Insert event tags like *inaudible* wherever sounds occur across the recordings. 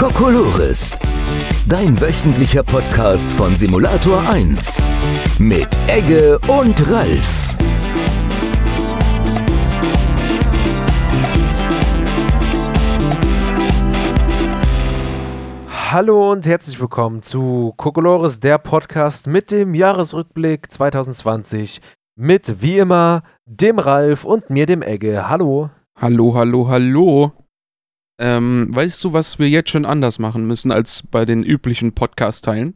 Kokolores. Dein wöchentlicher Podcast von Simulator 1. Mit Egge und Ralf. Hallo und herzlich willkommen zu Kokolores, der Podcast mit dem Jahresrückblick 2020. Mit wie immer dem Ralf und mir, dem Egge. Hallo. Hallo, hallo, hallo. Ähm, weißt du, was wir jetzt schon anders machen müssen als bei den üblichen Podcast-Teilen?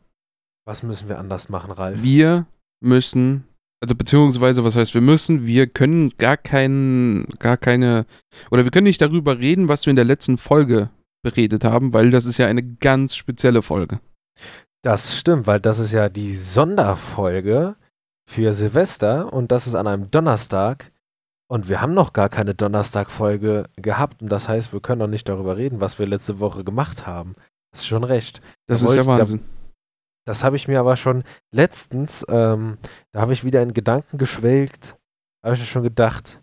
Was müssen wir anders machen, Ralf? Wir müssen, also beziehungsweise, was heißt wir müssen, wir können gar keinen, gar keine, oder wir können nicht darüber reden, was wir in der letzten Folge beredet haben, weil das ist ja eine ganz spezielle Folge. Das stimmt, weil das ist ja die Sonderfolge für Silvester und das ist an einem Donnerstag. Und wir haben noch gar keine Donnerstag-Folge gehabt. Und das heißt, wir können noch nicht darüber reden, was wir letzte Woche gemacht haben. Das ist schon recht. Das Da ist ja wollte- da- Wahnsinn. Das habe ich mir aber schon letztens, ähm, da habe ich wieder in Gedanken geschwelgt, habe ich mir schon gedacht,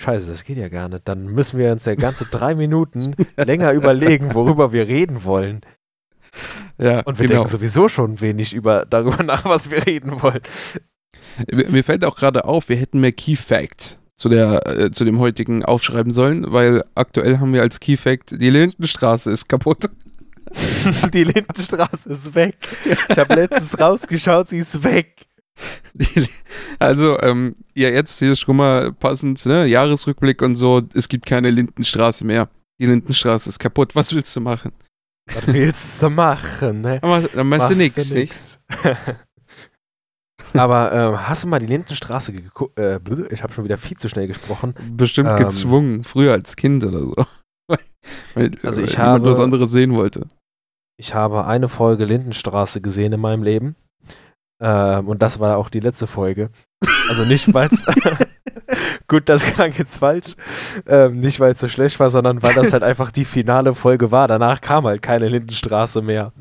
scheiße, das geht ja gar nicht. Dann müssen wir uns ja ganze drei Minuten *laughs* länger überlegen, worüber wir reden wollen. ja, Und wir genau. denken sowieso schon wenig über, darüber nach, was wir reden wollen. Mir fällt auch gerade auf, wir hätten mehr Key Fact zu, der, äh, zu dem heutigen aufschreiben sollen, weil aktuell haben wir als Key Fact, die Lindenstraße ist kaputt. *laughs* Die Lindenstraße ist weg. Ich habe letztens rausgeschaut, sie ist weg. Also, ähm, ja, jetzt hier schon mal passend, ne? Jahresrückblick und so. Es gibt keine Lindenstraße mehr. Die Lindenstraße ist kaputt. Was willst du machen? Was willst du machen, ne? Dann machst, du nichts. *laughs* Aber ähm, hast du mal die Lindenstraße geguckt? Äh, ich habe schon wieder viel zu schnell gesprochen. Bestimmt Ähm. gezwungen, früher als Kind oder so. weil, *laughs* Also ich habe- was anderes sehen wollte. Ich habe eine Folge Lindenstraße gesehen in meinem Leben. Ähm, und das war auch die letzte Folge. Also nicht, *laughs* weil es. *laughs* Gut, das klang jetzt falsch. Ähm, nicht, weil es so schlecht war, sondern weil das halt einfach die finale Folge war. Danach kam halt keine Lindenstraße mehr.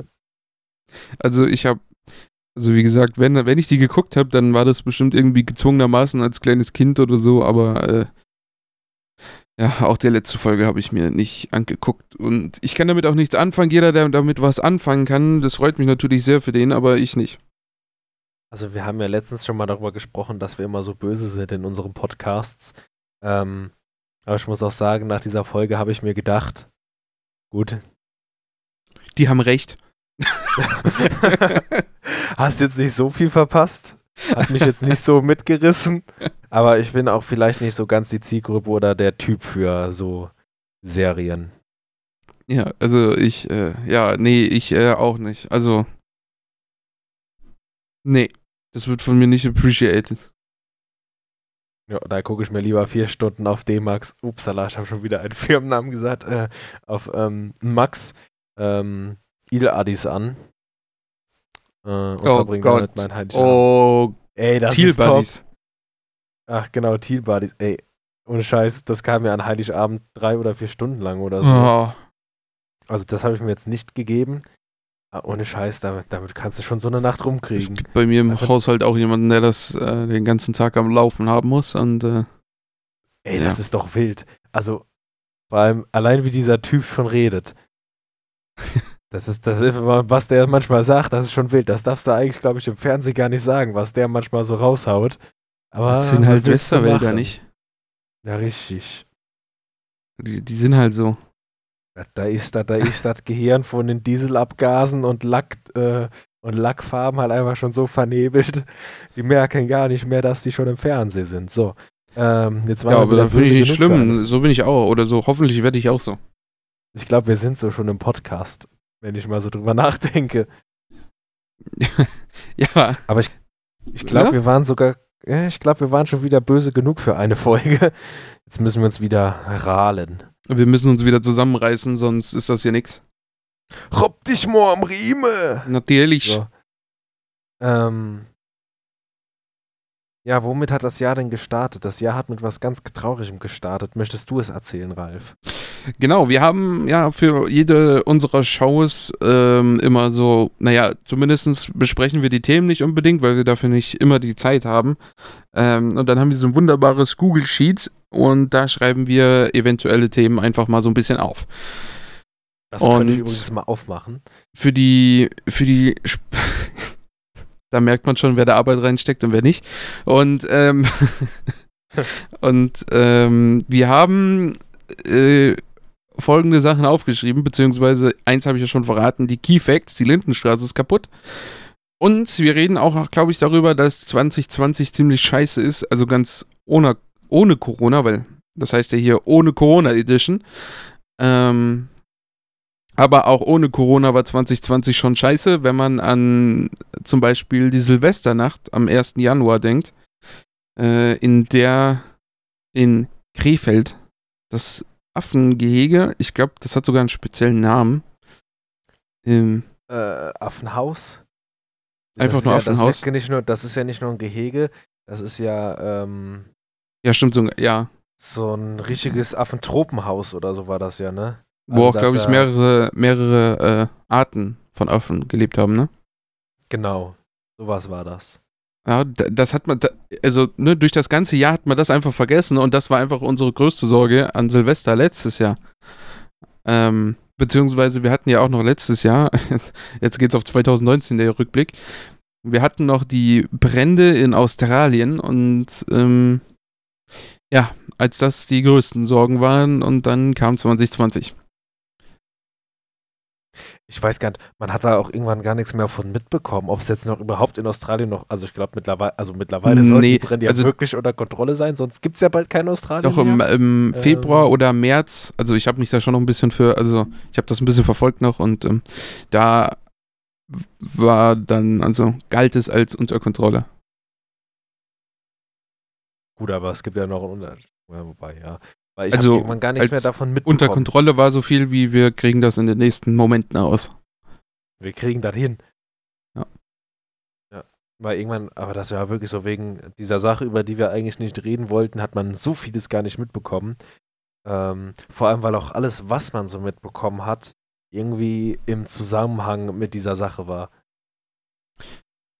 Also ich habe, also wie gesagt, wenn, wenn ich die geguckt habe, dann war das bestimmt irgendwie gezwungenermaßen als kleines Kind oder so, aber äh, ja, auch die letzte Folge habe ich mir nicht angeguckt und ich kann damit auch nichts anfangen. Jeder, der damit was anfangen kann, das freut mich natürlich sehr für den, aber ich nicht. Also wir haben ja letztens schon mal darüber gesprochen, dass wir immer so böse sind in unseren Podcasts. Ähm, aber ich muss auch sagen, nach dieser Folge habe ich mir gedacht, gut, Die haben recht. *laughs* hast jetzt nicht so viel verpasst. Hat mich jetzt nicht so mitgerissen. Aber ich bin auch vielleicht nicht so ganz die Zielgruppe oder der Typ für so Serien. Ja, also ich, äh, ja, nee, ich äh, auch nicht. Also, nee, das wird von mir nicht appreciated. Ja, da gucke ich mir lieber vier Stunden auf D-Max. Upsala, ich habe schon wieder einen *laughs* Firmennamen gesagt. Äh, auf ähm, Max ähm, Idel-Addis an. Äh, und Oh verbringe Gott. damit meinen Heiligabend. Oh, Ey, das Teal ist top. Buddies. Ach genau, Teal Buddies. Ey, ohne Scheiß, das kam mir an Heiligabend drei oder vier Stunden lang oder so. Oh, Also das habe ich mir jetzt nicht gegeben. Aber ohne Scheiß, damit, damit kannst du schon so eine Nacht es rumkriegen. gibt bei mir im Einfach- Haushalt auch jemanden, der das äh, den ganzen Tag am Laufen haben muss und äh, Ey, Ja. das ist doch wild. Also, vor allem allein wie dieser Typ schon redet. *laughs* Das ist, das ist, was der manchmal sagt, das ist schon wild. Das darfst du eigentlich, glaube ich, im Fernsehen gar nicht sagen, was der manchmal so raushaut. Aber das sind halt Westerwälder nicht. Ja, richtig. Die, die sind halt so. Da, ist das, da ist das Gehirn von den Dieselabgasen und Lack äh, und Lackfarben halt einfach schon so vernebelt. Die merken gar nicht mehr, dass die schon im Fernsehen sind. So. Ähm, jetzt waren Ja, aber da finde ich nicht schlimm. So bin ich auch. Oder so. Hoffentlich werde ich auch so. Ich glaube, wir sind so schon im Podcast, wenn ich mal so drüber nachdenke. *laughs* ja, Aber ich, ich glaube, Ja? wir waren sogar, ja, ich glaube, wir waren schon wieder böse genug für eine Folge. Jetzt müssen wir uns wieder rahlen. wir müssen uns wieder zusammenreißen, sonst ist das hier nichts. Rob dich mal am Rieme! Natürlich. So. Ähm, ja, womit hat das Jahr denn gestartet? Das Jahr hat mit was ganz Traurigem gestartet. Möchtest du es erzählen, Ralf? Genau, wir haben ja für jede unserer Shows ähm, immer so, naja, zumindest besprechen wir die Themen nicht unbedingt, weil wir dafür nicht immer die Zeit haben. Ähm, und dann haben wir so ein wunderbares Google Sheet und da schreiben wir eventuelle Themen einfach mal so ein bisschen auf. Das könnte ich Und- übrigens mal aufmachen. Für die, für die, *laughs* da merkt man schon, wer da Arbeit reinsteckt und wer nicht. Und, ähm, *laughs* und ähm, wir haben äh, folgende Sachen aufgeschrieben, beziehungsweise eins habe ich ja schon verraten, die Key Facts, die Lindenstraße ist kaputt. Und wir reden auch, glaube ich, darüber, dass 2020 ziemlich scheiße ist, also ganz ohne, ohne Corona, weil das heißt ja hier ohne Corona Edition. Ähm, aber auch ohne Corona war 2020 schon scheiße, wenn man an zum Beispiel die Silvesternacht am 1. Januar denkt, äh, in der in Krefeld das Affengehege, ich glaube, das hat sogar einen speziellen Namen. Ähm, Äh, Affenhaus. Einfach nur ja, Affenhaus? Das ist, ja nicht nur, das ist ja nicht nur ein Gehege, das ist ja ähm, ja, stimmt so, ja. so ein richtiges Affentropenhaus oder so war das ja, ne? Wo Also, auch, dass glaube ich, mehrere, mehrere äh, Arten von Affen gelebt haben, ne? Genau, sowas war das. Ja, das hat man, also ne, durch das ganze Jahr hat man das einfach vergessen und das war einfach unsere größte Sorge an Silvester letztes Jahr. Ähm, beziehungsweise wir hatten ja auch noch letztes Jahr, *laughs* jetzt geht's auf 2019 der Rückblick, wir hatten noch die Brände in Australien und ähm, ja, als das die größten Sorgen waren und dann kam 2020. Ich weiß gar nicht, man hat da auch irgendwann gar nichts mehr von mitbekommen, ob es jetzt noch überhaupt in Australien noch, also ich glaube mittlerweile, also mittlerweile sollten Nee, die Brände ja also- wirklich unter Kontrolle sein, sonst gibt es ja bald kein Australien Doch im, im Ähm. Februar oder März, also ich habe mich da schon noch ein bisschen für, also ich habe das ein bisschen verfolgt noch und ähm, da war dann, also galt es als unter Kontrolle. Gut, aber es gibt ja noch einen Unterschied. Ja, wobei, ja. Weil ich Also, irgendwann gar nichts mehr davon mitbekommen. Unter Kontrolle war so viel, wie wir kriegen das in den nächsten Momenten aus. Wir kriegen das hin. Ja. Ja. Weil irgendwann, aber das war wirklich so, wegen dieser Sache, über die wir eigentlich nicht reden wollten, hat man so vieles gar nicht mitbekommen. Ähm, vor allem, weil auch alles, was man so mitbekommen hat, irgendwie im Zusammenhang mit dieser Sache war.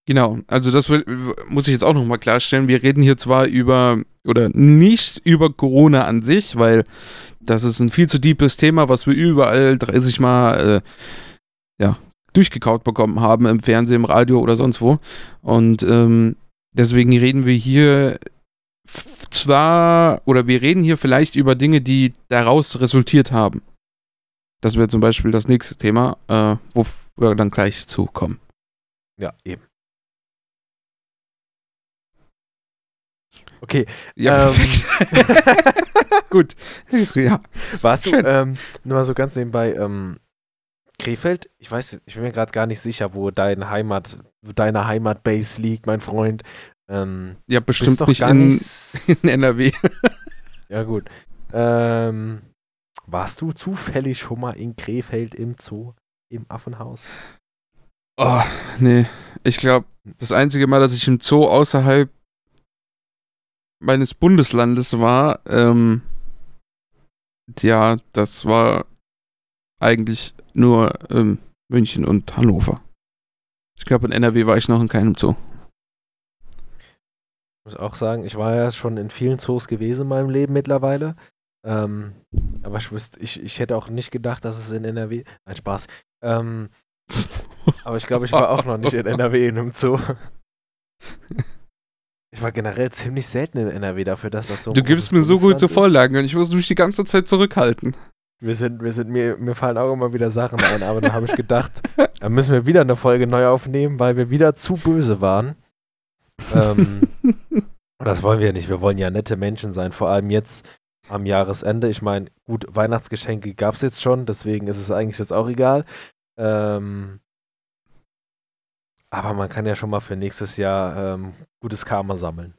Genau, also das will, muss ich jetzt auch nochmal klarstellen. Wir reden hier zwar über, oder nicht über Corona an sich, weil das ist ein viel zu deepes Thema, was wir überall 30 Mal äh, ja, durchgekaut bekommen haben, im Fernsehen, im Radio oder sonst wo. Und ähm, deswegen reden wir hier zwar, oder wir reden hier vielleicht über Dinge, die daraus resultiert haben. Das wäre zum Beispiel das nächste Thema, äh, wo wir dann gleich zu kommen. Ja, eben. Okay, Ja, Ähm. perfekt. *laughs* Gut. Ja. Warst du, Schön. ähm, nur mal so ganz nebenbei, ähm, Krefeld? Ich weiß, ich bin mir gerade gar nicht sicher, wo dein Heimat, deine Heimatbase liegt, mein Freund. Ähm, ja, bestimmt doch nicht gar in, nicht. *laughs* in NRW. *laughs* ja, gut. Ähm, warst du zufällig schon mal in Krefeld im Zoo, im Affenhaus? Oh, nee. Ich glaube, das einzige Mal, dass ich im Zoo außerhalb meines Bundeslandes war, ähm, ja, das war eigentlich nur ähm, München und Hannover. Ich glaube, in NRW war ich noch in keinem Zoo. Ich muss auch sagen, ich war ja schon in vielen Zoos gewesen in meinem Leben mittlerweile. Ähm, aber ich, wüsste, ich, ich hätte auch nicht gedacht, dass es in NRW. Nein, Spaß. Ähm, *laughs* aber ich glaube, ich war auch noch nicht in NRW in einem Zoo. *laughs* Ich war generell ziemlich selten in NRW dafür, dass das so. Du gibst mir so gute ist. Vorlagen und ich muss mich die ganze Zeit zurückhalten. Wir sind, wir sind, mir, mir fallen auch immer wieder Sachen ein, aber da habe ich gedacht, *laughs* da müssen wir wieder eine Folge neu aufnehmen, weil wir wieder zu böse waren. Ähm, *laughs* das wollen wir nicht. Wir wollen ja nette Menschen sein, vor allem jetzt am Jahresende. Ich meine, gut, Weihnachtsgeschenke gab es jetzt schon, deswegen ist es eigentlich jetzt auch egal. Ähm, aber man kann ja schon mal für nächstes Jahr ähm, gutes Karma sammeln.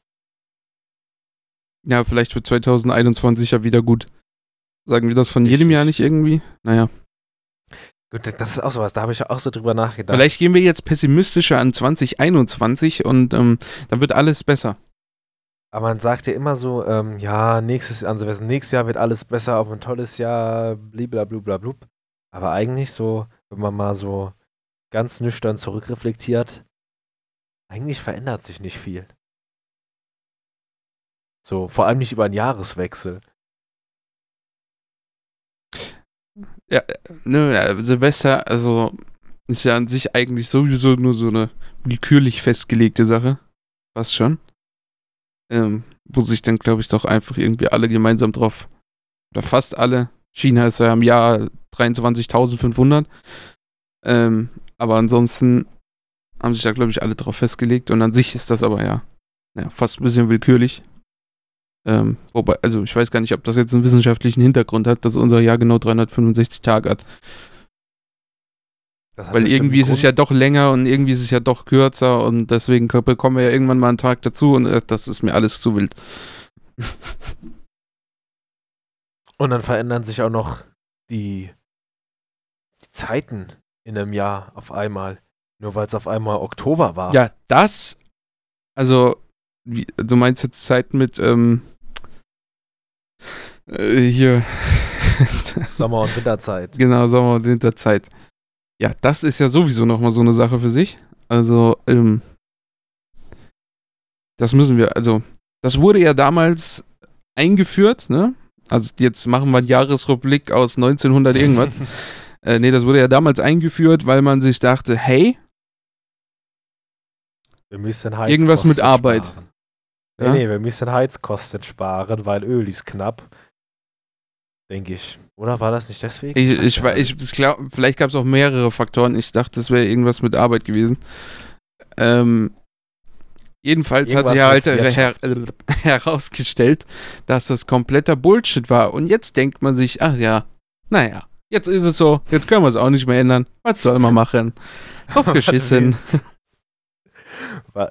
Ja, vielleicht wird 2021 ja wieder gut. Sagen wir das von jedem Richtig. Jahr nicht irgendwie? Naja. Gut, das ist auch sowas, da habe ich ja auch so drüber nachgedacht. Vielleicht gehen wir jetzt pessimistischer an 2021 und ähm, dann wird alles besser. Aber man sagt ja immer so, ähm, ja, nächstes, also nächstes Jahr wird alles besser, auf ein tolles Jahr, blablabla. Aber eigentlich so, wenn man mal so ganz nüchtern zurückreflektiert, eigentlich verändert sich nicht viel. So, vor allem nicht über einen Jahreswechsel. Ja, ne, ja, Silvester, also ist ja an sich eigentlich sowieso nur so eine willkürlich festgelegte Sache. Fast schon. Ähm, wo sich dann, glaube ich, doch einfach irgendwie alle gemeinsam drauf, oder fast alle, China ist ja im Jahr 23.500, ähm, aber ansonsten haben sich da, glaube ich, alle drauf festgelegt und an sich ist das aber ja, ja fast ein bisschen willkürlich. Ähm, wobei, also ich weiß gar nicht, ob das jetzt einen wissenschaftlichen Hintergrund hat, dass unser Jahr genau 365 Tage hat. Hat Weil irgendwie ist es ja doch länger und irgendwie ist es ja doch kürzer und deswegen ko- bekommen wir ja irgendwann mal einen Tag dazu und äh, das ist mir alles zu wild. Und dann verändern sich auch noch die, die Zeiten in einem Jahr auf einmal. Nur weil es auf einmal Oktober war. Ja, das, also, wie, du meinst jetzt Zeit mit, ähm, äh, hier, *laughs* Sommer- und Winterzeit. genau, Sommer- und Winterzeit. Ja, das ist ja sowieso nochmal so eine Sache für sich. Also, ähm, das müssen wir, also, das wurde ja damals eingeführt, ne? Also, jetzt machen wir einen Jahresrückblick aus 1900 irgendwas. *laughs* äh, nee, das wurde ja damals eingeführt, weil man sich dachte, hey, Wir müssen Irgendwas mit Heizkosten Arbeit. Sparen. Ja? Nee, nee, wir müssen Heizkosten sparen, weil Öl ist knapp. Denke ich. Oder war das nicht deswegen? Ich, ich, ich, ich glaub, vielleicht gab es auch mehrere Faktoren. Ich dachte, das wäre irgendwas mit Arbeit gewesen. Ähm, jedenfalls hat sich ja halt Irgendwas her *laughs* herausgestellt, dass das kompletter Bullshit war. Und jetzt denkt man sich, ach ja, naja, jetzt ist es so, jetzt können wir es auch nicht mehr ändern. Was soll man machen? *laughs* Aufgeschissen.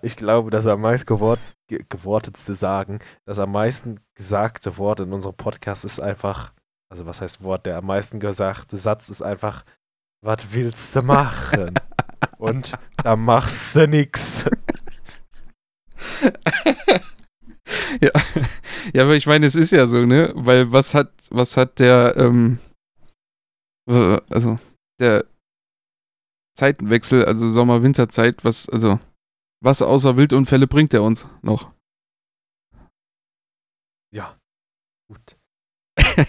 Ich glaube, das am meist gewort ge gewortetste Sagen, das am meisten gesagte Wort in unserem Podcast ist einfach, also was heißt Wort, der am meisten gesagte Satz ist einfach, was willst du machen? *laughs* Und da machst du nix. ja. ja, aber ich meine, es ist ja so, ne? Weil was hat, was hat der, ähm, äh, also der Zeitenwechsel, also Sommer-Winterzeit, was, also, was außer Wildunfälle bringt er uns noch? Ja. Gut. *laughs*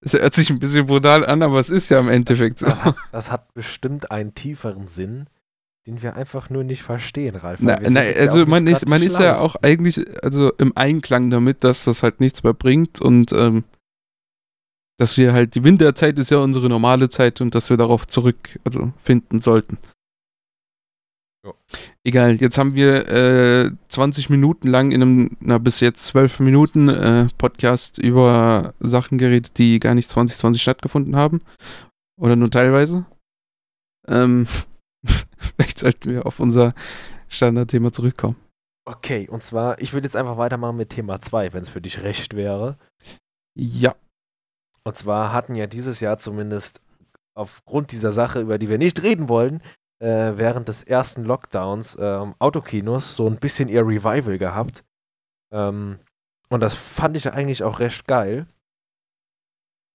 Es hört sich ein bisschen brutal an, aber es ist ja im Endeffekt so. Das hat, das hat bestimmt einen tieferen Sinn, den wir einfach nur nicht verstehen, Ralf. Na, na, also man ist, man ist ja auch eigentlich also im Einklang damit, dass das halt nichts mehr bringt und ähm, dass wir halt die Winterzeit ist ja unsere normale Zeit und dass wir darauf zurück also finden sollten. Ja. Egal, jetzt haben wir äh, 20 Minuten lang in einem, na bis jetzt 12 Minuten äh, Podcast über Sachen geredet, die gar nicht 2020 stattgefunden haben. Oder nur teilweise. Ähm, *laughs* vielleicht sollten wir auf unser Standardthema zurückkommen. Okay, und zwar, ich würde jetzt einfach weitermachen mit Thema 2, wenn es für dich recht wäre. Ja. Und zwar hatten ja dieses Jahr zumindest aufgrund dieser Sache, über die wir nicht reden wollen, äh, während des ersten Lockdowns ähm, Autokinos so ein bisschen ihr Revival gehabt. Ähm, und das fand ich eigentlich auch recht geil.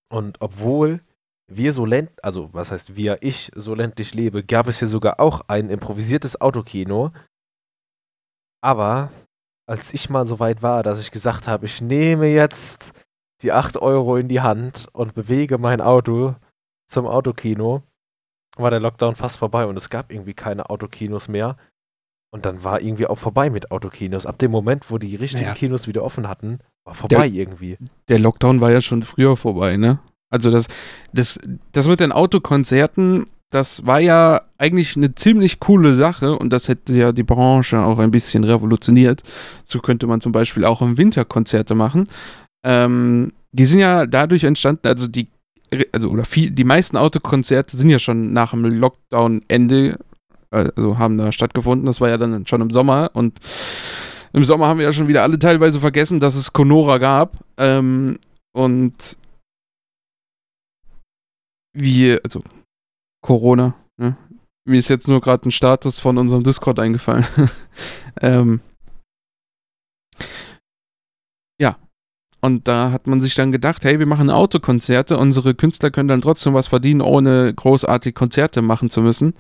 Und obwohl wir so ländlich, also was heißt wir, ich so ländlich lebe, gab es hier sogar auch ein improvisiertes Autokino. Aber als ich mal so weit war, dass ich gesagt habe, ich nehme jetzt die 8 Euro in die Hand und bewege mein Auto zum Autokino, war der Lockdown fast vorbei und es gab irgendwie keine Autokinos mehr. Und dann war irgendwie auch vorbei mit Autokinos. Ab dem Moment, wo die richtigen Naja. Kinos wieder offen hatten, war vorbei irgendwie. Der Lockdown war ja schon früher vorbei, ne? Also das, das, das mit den Autokonzerten, das war ja eigentlich eine ziemlich coole Sache und das hätte ja die Branche auch ein bisschen revolutioniert. So könnte man zum Beispiel auch im Winter Konzerte machen. Ähm, die sind ja dadurch entstanden, also die, also oder viel, die meisten Autokonzerte sind ja schon nach dem Lockdown-Ende, äh, also haben da stattgefunden. Das war ja dann schon im Sommer und im Sommer haben wir ja schon wieder alle teilweise vergessen, dass es Conora gab. Ähm, und wie, also Corona, ne? Mir ist jetzt nur gerade ein Status von unserem Discord eingefallen. *laughs* ähm, ja. Und da hat man sich dann gedacht, hey, wir machen Autokonzerte, unsere Künstler können dann trotzdem was verdienen, ohne großartig Konzerte machen zu müssen.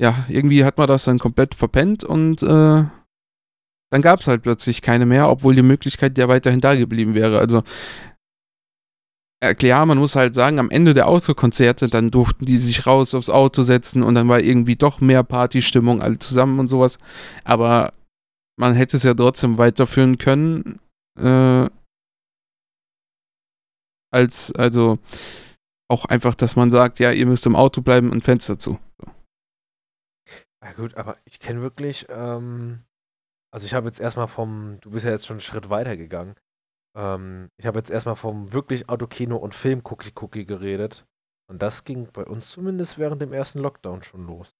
Ja, irgendwie hat man das dann komplett verpennt und äh, dann gab es halt plötzlich keine mehr, obwohl die Möglichkeit ja weiterhin da geblieben wäre. Also äh, klar, man muss halt sagen, am Ende der Autokonzerte, dann durften die sich raus aufs Auto setzen und dann war irgendwie doch mehr Partystimmung alle zusammen und sowas. Aber man hätte es ja trotzdem weiterführen können. Äh, als, also auch einfach, dass man sagt, ja, ihr müsst im Auto bleiben und Fenster zu. So. Ja gut, aber ich kenne wirklich, ähm, also ich habe jetzt erstmal vom, du bist ja jetzt schon einen Schritt weiter gegangen. Ähm, ich habe jetzt erstmal vom wirklich Autokino und Film-Cookie-Cookie geredet. Und das ging bei uns zumindest während dem ersten Lockdown schon los.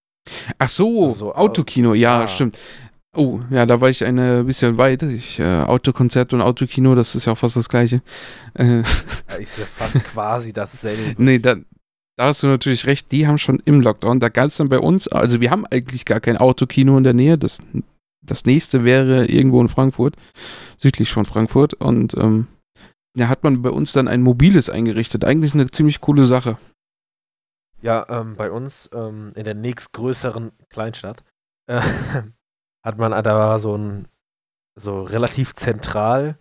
Ach so, Also, Autokino, ja, ah. stimmt. Oh, ja, da war ich ein bisschen weit. Ich, äh, Autokonzert und Autokino, das ist ja auch fast das gleiche. Äh, Ja, ist ja fast *laughs* quasi dasselbe. nee, da, da hast du natürlich recht, die haben schon im Lockdown, da gab es dann bei uns, also wir haben eigentlich gar kein Autokino in der Nähe. Das, das nächste wäre irgendwo in Frankfurt, südlich von Frankfurt. Und ähm, da hat man bei uns dann ein mobiles eingerichtet. Eigentlich eine ziemlich coole Sache. Ja, ähm, bei uns ähm, in der nächstgrößeren Kleinstadt äh, hat man, da war so ein, so relativ zentral,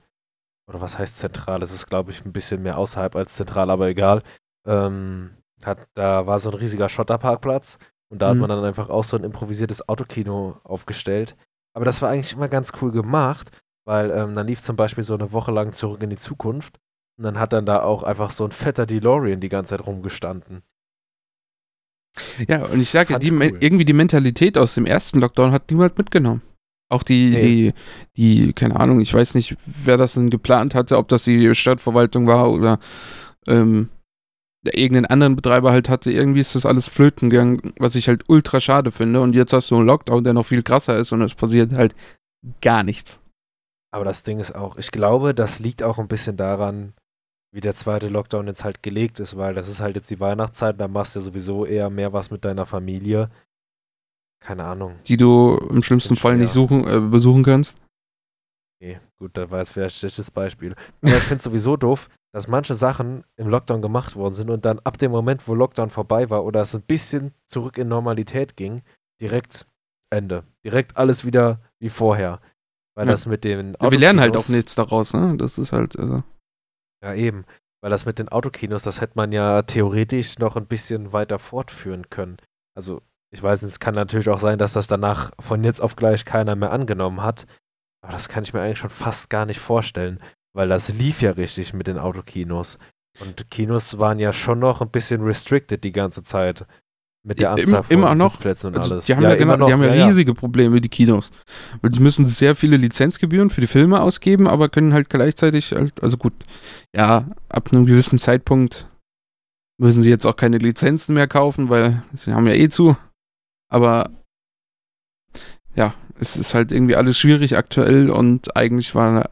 oder was heißt zentral? Es ist, glaube ich, ein bisschen mehr außerhalb als zentral, aber egal. Ähm, hat, da war so ein riesiger Schotterparkplatz und da hat Mhm. man dann einfach auch so ein improvisiertes Autokino aufgestellt. Aber das war eigentlich immer ganz cool gemacht, weil ähm, dann lief zum Beispiel so eine Woche lang zurück in die Zukunft und dann hat dann da auch einfach so ein fetter DeLorean die ganze Zeit rumgestanden. Ja, und ich sage, die, cool. irgendwie die Mentalität aus dem ersten Lockdown hat niemand mitgenommen. Auch die, Nee. die, die, keine Ahnung, ich weiß nicht, wer das denn geplant hatte, ob das die Stadtverwaltung war oder ähm, irgendeinen anderen Betreiber halt hatte. Irgendwie ist das alles flöten gegangen, was ich halt ultra schade finde. Und jetzt hast du einen Lockdown, der noch viel krasser ist und es passiert halt gar nichts. Aber das Ding ist auch, ich glaube, das liegt auch ein bisschen daran, wie der zweite Lockdown jetzt halt gelegt ist, weil das ist halt jetzt die Weihnachtszeit, da machst du ja sowieso eher mehr was mit deiner Familie. Keine Ahnung. Die du im schlimmsten Fall nicht suchen, äh, besuchen kannst. Okay, gut, da war es vielleicht ein schlechtes Beispiel. Aber ich finde es sowieso doof, dass manche Sachen im Lockdown gemacht worden sind und dann ab dem Moment, wo Lockdown vorbei war oder es ein bisschen zurück in Normalität ging, direkt Ende. Direkt alles wieder wie vorher. Weil Ja. das mit den Ja, wir lernen halt auch nichts daraus, ne? Das ist halt, also. Ja, eben. Weil das mit den Autokinos, das hätte man ja theoretisch noch ein bisschen weiter fortführen können. Also, ich weiß nicht, es kann natürlich auch sein, dass das danach von jetzt auf gleich keiner mehr angenommen hat. Aber das kann ich mir eigentlich schon fast gar nicht vorstellen, weil das lief ja richtig mit den Autokinos. Und Kinos waren ja schon noch ein bisschen restricted die ganze Zeit. Mit der Anzahl von immer noch. Also die haben ja, immer genau, die haben ja, ja, riesige Probleme, die Kinos. Weil die müssen sehr viele Lizenzgebühren für die Filme ausgeben, aber können halt gleichzeitig halt, also gut, ja, ab einem gewissen Zeitpunkt müssen sie jetzt auch keine Lizenzen mehr kaufen, weil sie haben ja eh zu. Aber ja, es ist halt irgendwie alles schwierig aktuell und eigentlich war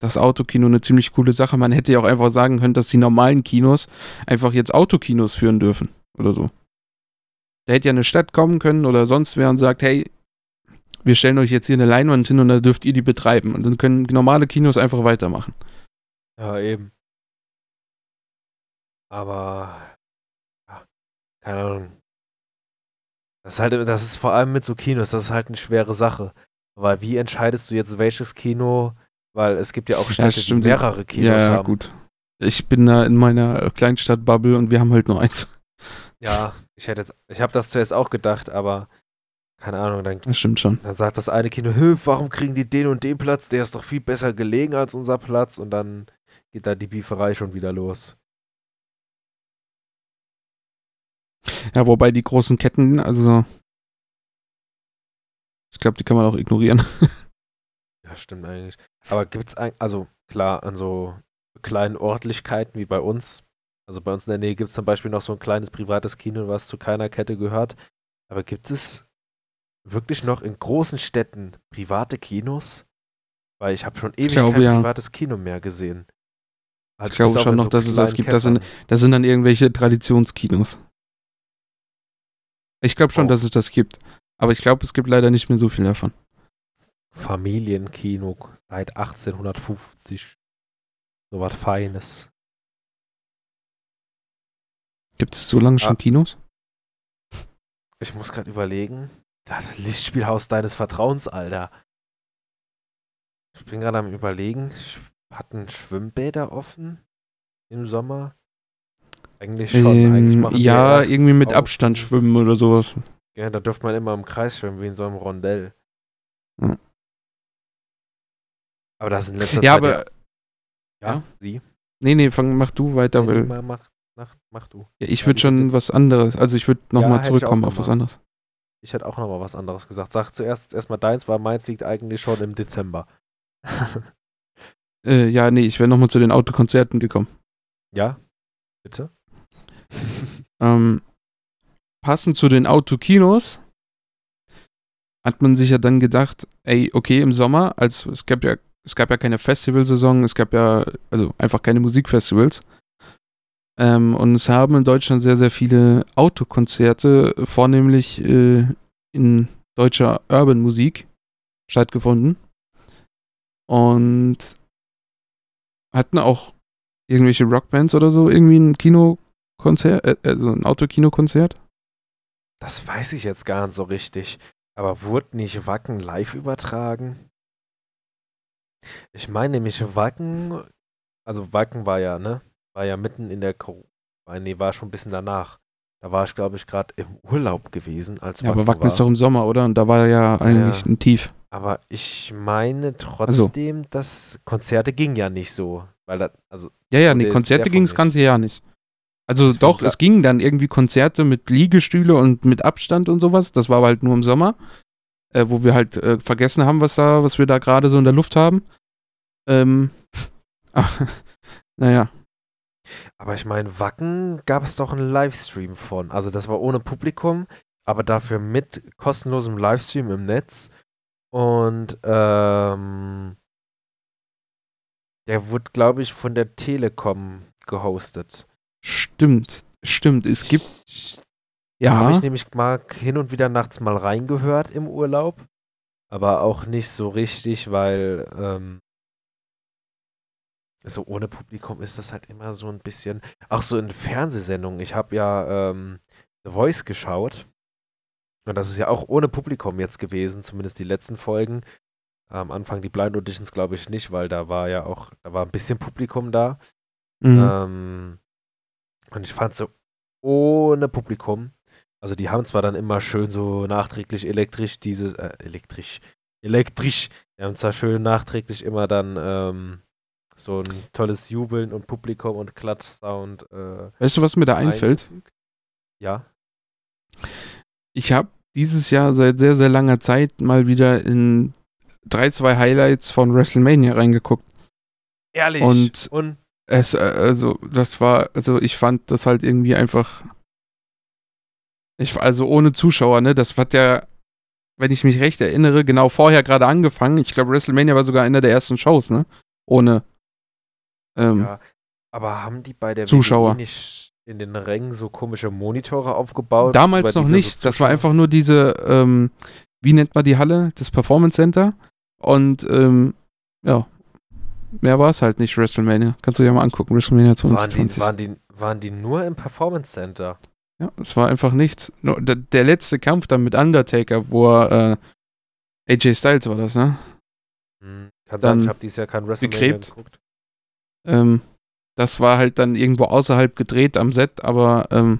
das Autokino eine ziemlich coole Sache. Man hätte ja auch einfach sagen können, dass die normalen Kinos einfach jetzt Autokinos führen dürfen oder so. Da hätte ja eine Stadt kommen können oder sonst wer und sagt, hey, wir stellen euch jetzt hier eine Leinwand hin und da dürft ihr die betreiben. Und dann können normale Kinos einfach weitermachen. Ja, eben. Aber, ja, keine Ahnung. Das ist halt, das ist vor allem mit so Kinos, das ist halt eine schwere Sache. Weil wie entscheidest du jetzt welches Kino? Weil es gibt ja auch Städte, die stimmt. mehrere Kinos ja, ja, haben. gut. Ich bin da in meiner Kleinstadt-Bubble und wir haben halt nur eins. Ja, ich hätte jetzt, ich habe das zuerst auch gedacht, aber keine Ahnung, dann, Das stimmt schon. dann sagt das eine Kino, "Hö, warum kriegen die den und den Platz? Der ist doch viel besser gelegen als unser Platz und dann geht da die Bieferei schon wieder los. Ja, wobei die großen Ketten, also ich glaube, die kann man auch ignorieren. *laughs* Ja, stimmt eigentlich. Aber gibt's ein, also klar, an so kleinen Ortlichkeiten wie bei uns, also bei uns in der Nähe gibt es zum Beispiel noch so ein kleines privates Kino, was zu keiner Kette gehört. Aber gibt es wirklich noch in großen Städten private Kinos? Weil ich habe schon ewig glaube, kein ja. privates Kino mehr gesehen. Halt Ich glaube schon noch, dass es das gibt. Das sind-. Das sind dann irgendwelche Traditionskinos. Ich glaube schon, Oh. dass es das gibt. Aber ich glaube, es gibt leider nicht mehr so viel davon. Familienkino seit 1850. So was Feines. Gibt es so lange schon Ah. Kinos? Ich muss gerade überlegen. Das Lichtspielhaus deines Vertrauens, Alter. Ich bin gerade am überlegen. Hatten Schwimmbäder offen? im Sommer? Eigentlich schon. Ähm, Eigentlich machen ja, irgendwie mit auf- Abstand schwimmen oder sowas. Ja, da dürfte man immer im Kreis schwimmen, wie in so einem Rondell. Ja. Aber das ist in letzter Ja, Zeit. aber. ja, ja, ja. sie. Nee, nee, fang, mach du weiter, Nee, weil mach, mach, mach, du. ja, ich ja, würde schon was anderes. Also ich würde Ja, nochmal ich auch zurückkommen auf was anderes. Ich hätte auch noch mal was anderes gesagt. Sag zuerst erstmal deins, weil meins liegt eigentlich schon im Dezember. Äh, ja, nee, ich wäre nochmal zu den Autokonzerten gekommen. ja? Bitte? *laughs* Ähm, passend zu den Autokinos hat man sich ja dann gedacht, ey, okay, im Sommer, als es gab ja, es gab ja keine Festivalsaison, es gab ja, also einfach keine Musikfestivals. Ähm, und es haben in Deutschland sehr, sehr viele Autokonzerte, vornehmlich äh, in deutscher Urban Musik, stattgefunden. Und hatten auch irgendwelche Rockbands oder so irgendwie ein Kinokonzert, äh, also ein Autokinokonzert? Das weiß ich jetzt gar nicht so richtig. Aber wurde nicht Wacken live übertragen? Ich meine nämlich Wacken, also Wacken war ja, ne? War ja mitten in der Co Nee, war schon ein bisschen danach. Da war ich, glaube ich, gerade im Urlaub gewesen, als Ja, aber Wacken war. ist doch im Sommer, oder? Und da war ja eigentlich Ja. ein Tief. Aber ich meine Also trotzdem, dass Konzerte ging ja nicht so. Weil das, also, Ja, ja, So, nee, Konzerte ging das ganze Jahr nicht. Also Deswegen doch, es gingen dann irgendwie Konzerte mit Liegestühle und mit Abstand und sowas. Das war aber halt nur im Sommer, äh, wo wir halt äh, vergessen haben, was da, was wir da gerade so in der Luft haben. Ähm, *laughs* naja, aber ich meine, Wacken gab es doch einen Livestream von. Also das war ohne Publikum, aber dafür mit kostenlosem Livestream im Netz. Und ähm, der wurde, glaube ich, von der Telekom gehostet. stimmt, stimmt. Es gibt, Da habe ja, ich nämlich mal hin und wieder nachts mal reingehört im Urlaub. Aber auch nicht so richtig, weil ähm, so ohne Publikum ist das halt immer so ein bisschen. Auch so in Fernsehsendungen. Ich habe ja ähm, The Voice geschaut. Und das ist ja auch ohne Publikum jetzt gewesen, zumindest die letzten Folgen. Am Anfang die Blind Auditions glaube ich nicht, weil da war ja auch, da war ein bisschen Publikum da. mhm. Ähm, und ich fand so ohne Publikum. Also die haben zwar dann immer schön so nachträglich elektrisch diese, äh, elektrisch, elektrisch. Die haben zwar schön nachträglich immer dann ähm, so ein tolles Jubeln und Publikum und Klatschsound. Äh, weißt du, was mir da einfällt? Ja. Ich habe dieses Jahr seit sehr, sehr langer Zeit mal wieder in drei, zwei Highlights von WrestleMania reingeguckt. Ehrlich. Und- und Es, äh, also, das war, also ich fand das halt irgendwie einfach. Ich, also ohne Zuschauer, ne? Das hat ja, wenn ich mich recht erinnere, genau vorher gerade angefangen. Ich glaube, WrestleMania war sogar einer der ersten Shows, ne? Ohne. Ähm, ja. Aber haben die bei der Zuschauer. WWE nicht in den Rängen so komische Monitore aufgebaut? Damals noch nicht. so das war einfach nur diese, ähm, wie nennt man die Halle? Das Performance Center. Und ähm, ja, mehr war es halt nicht, WrestleMania. Kannst du dir mal angucken, WrestleMania Waren die, 2020. waren, die, waren die nur im Performance Center? Ja, es war einfach nichts. Der, letzte Kampf dann mit Undertaker, wo er, äh, AJ Styles war das, ne? Hm, Kann Dann sein, ich habe dieses Jahr kein WrestleMania gegräbt. geguckt. Ähm, das war halt dann irgendwo außerhalb gedreht am Set, aber ähm,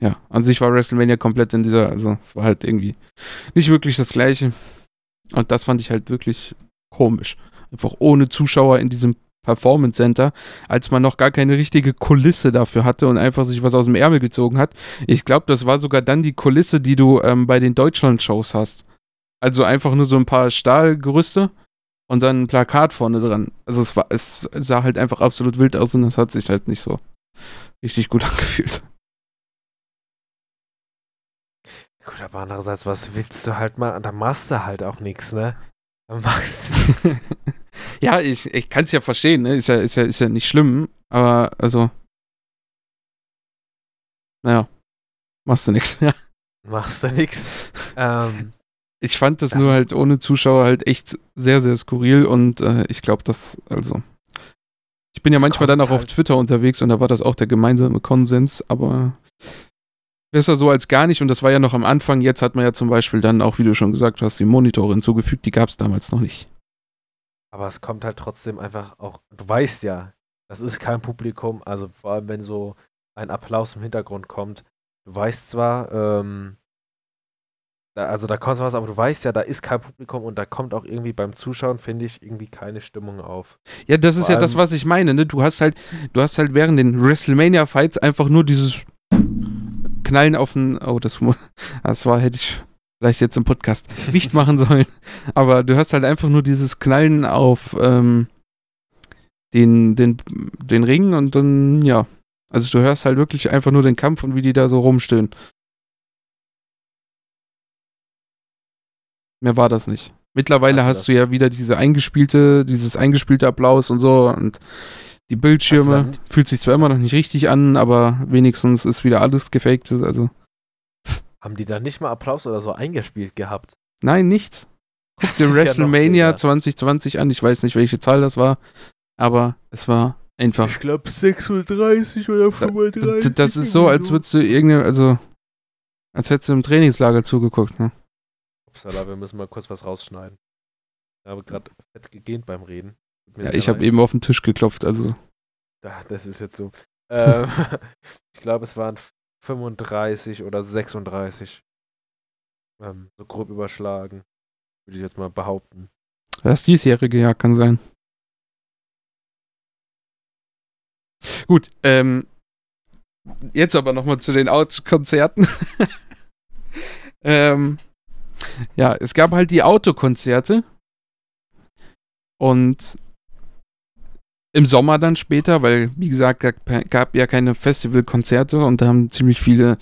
ja, an sich war WrestleMania komplett in dieser, also es war halt irgendwie nicht wirklich das gleiche. Und das fand ich halt wirklich komisch. Einfach ohne Zuschauer in diesem Performance Center, als man noch gar keine richtige Kulisse dafür hatte und einfach sich was aus dem Ärmel gezogen hat. Ich glaube, das war sogar dann die Kulisse, die du ähm, bei den Deutschland-Shows hast. Also einfach nur so ein paar Stahlgerüste und dann ein Plakat vorne dran. Also es war, es sah halt einfach absolut wild aus und es hat sich halt nicht so richtig gut *laughs* angefühlt. Gut, aber andererseits, was willst du halt mal? Da machst du halt auch nichts, ne? Da machst du *laughs* nichts. ja, ich, ich kann es ja verstehen, ne? Ist ja, ist ja, ist ja nicht schlimm, aber also. Naja, machst du nichts. *laughs* machst du nichts. Ähm, Ich fand das, Das nur halt ohne Zuschauer halt echt sehr, sehr skurril und äh, ich glaube, das, also. Ich bin ja manchmal dann auch kommt auf halt- Twitter unterwegs und da war das auch der gemeinsame Konsens, aber besser so als gar nicht und das war ja noch am Anfang. Jetzt hat man ja zum Beispiel dann auch, wie du schon gesagt hast, die Monitore hinzugefügt, die gab es damals noch nicht. aber es kommt halt trotzdem einfach auch, du weißt ja, das ist kein Publikum, also vor allem wenn so ein Applaus im Hintergrund kommt. Du weißt zwar, ähm, da, also da kommt was, aber du weißt ja, da ist kein Publikum und da kommt auch irgendwie beim Zuschauen, finde ich, irgendwie keine Stimmung auf. Ja, das ist Vor ja das, was ich meine, ne? Du hast halt, du hast halt während den WrestleMania-Fights einfach nur dieses Knallen auf den. Oh, das, *laughs* das war, hätte ich vielleicht jetzt im Podcast *laughs* nicht machen sollen. Aber du hast halt einfach nur dieses Knallen auf ähm, den, den, den Ring und dann, ja. Also du hörst halt wirklich einfach nur den Kampf und wie die da so rumstöhnen. Mehr war das nicht. Mittlerweile Also hast das- du ja wieder diese eingespielte, dieses eingespielte Applaus und so und die Bildschirme. Fühlt sich zwar immer noch nicht richtig an, aber wenigstens ist wieder alles gefaked. Also, Haben die da nicht mal Applaus oder so eingespielt gehabt? nein, nichts. *laughs* Guck Das dir ja WrestleMania wilder. 2020 an. Ich weiß nicht, welche Zahl das war, aber es war einfach. Ich glaube 36 oder D- Das ist so, als würdest du irgendeine, also, als hättest du im Trainingslager zugeguckt, ne? Upsala, wir müssen mal kurz was rausschneiden. Ich habe gerade fett gegähnt beim Reden. Ja, ich habe eben auf den Tisch geklopft, also. Da, das ist jetzt so. Ähm, *laughs* ich glaube, es waren 35 oder 36. Ähm, so grob überschlagen. Würde ich jetzt mal behaupten. Das diesjährige Jahr kann sein. Gut, ähm, jetzt aber nochmal zu den Out-Konzerten. *laughs* ähm, ja, es gab halt die Autokonzerte. Und im Sommer dann später, weil, wie gesagt, gab, ja keine Festivalkonzerte und da haben ziemlich viele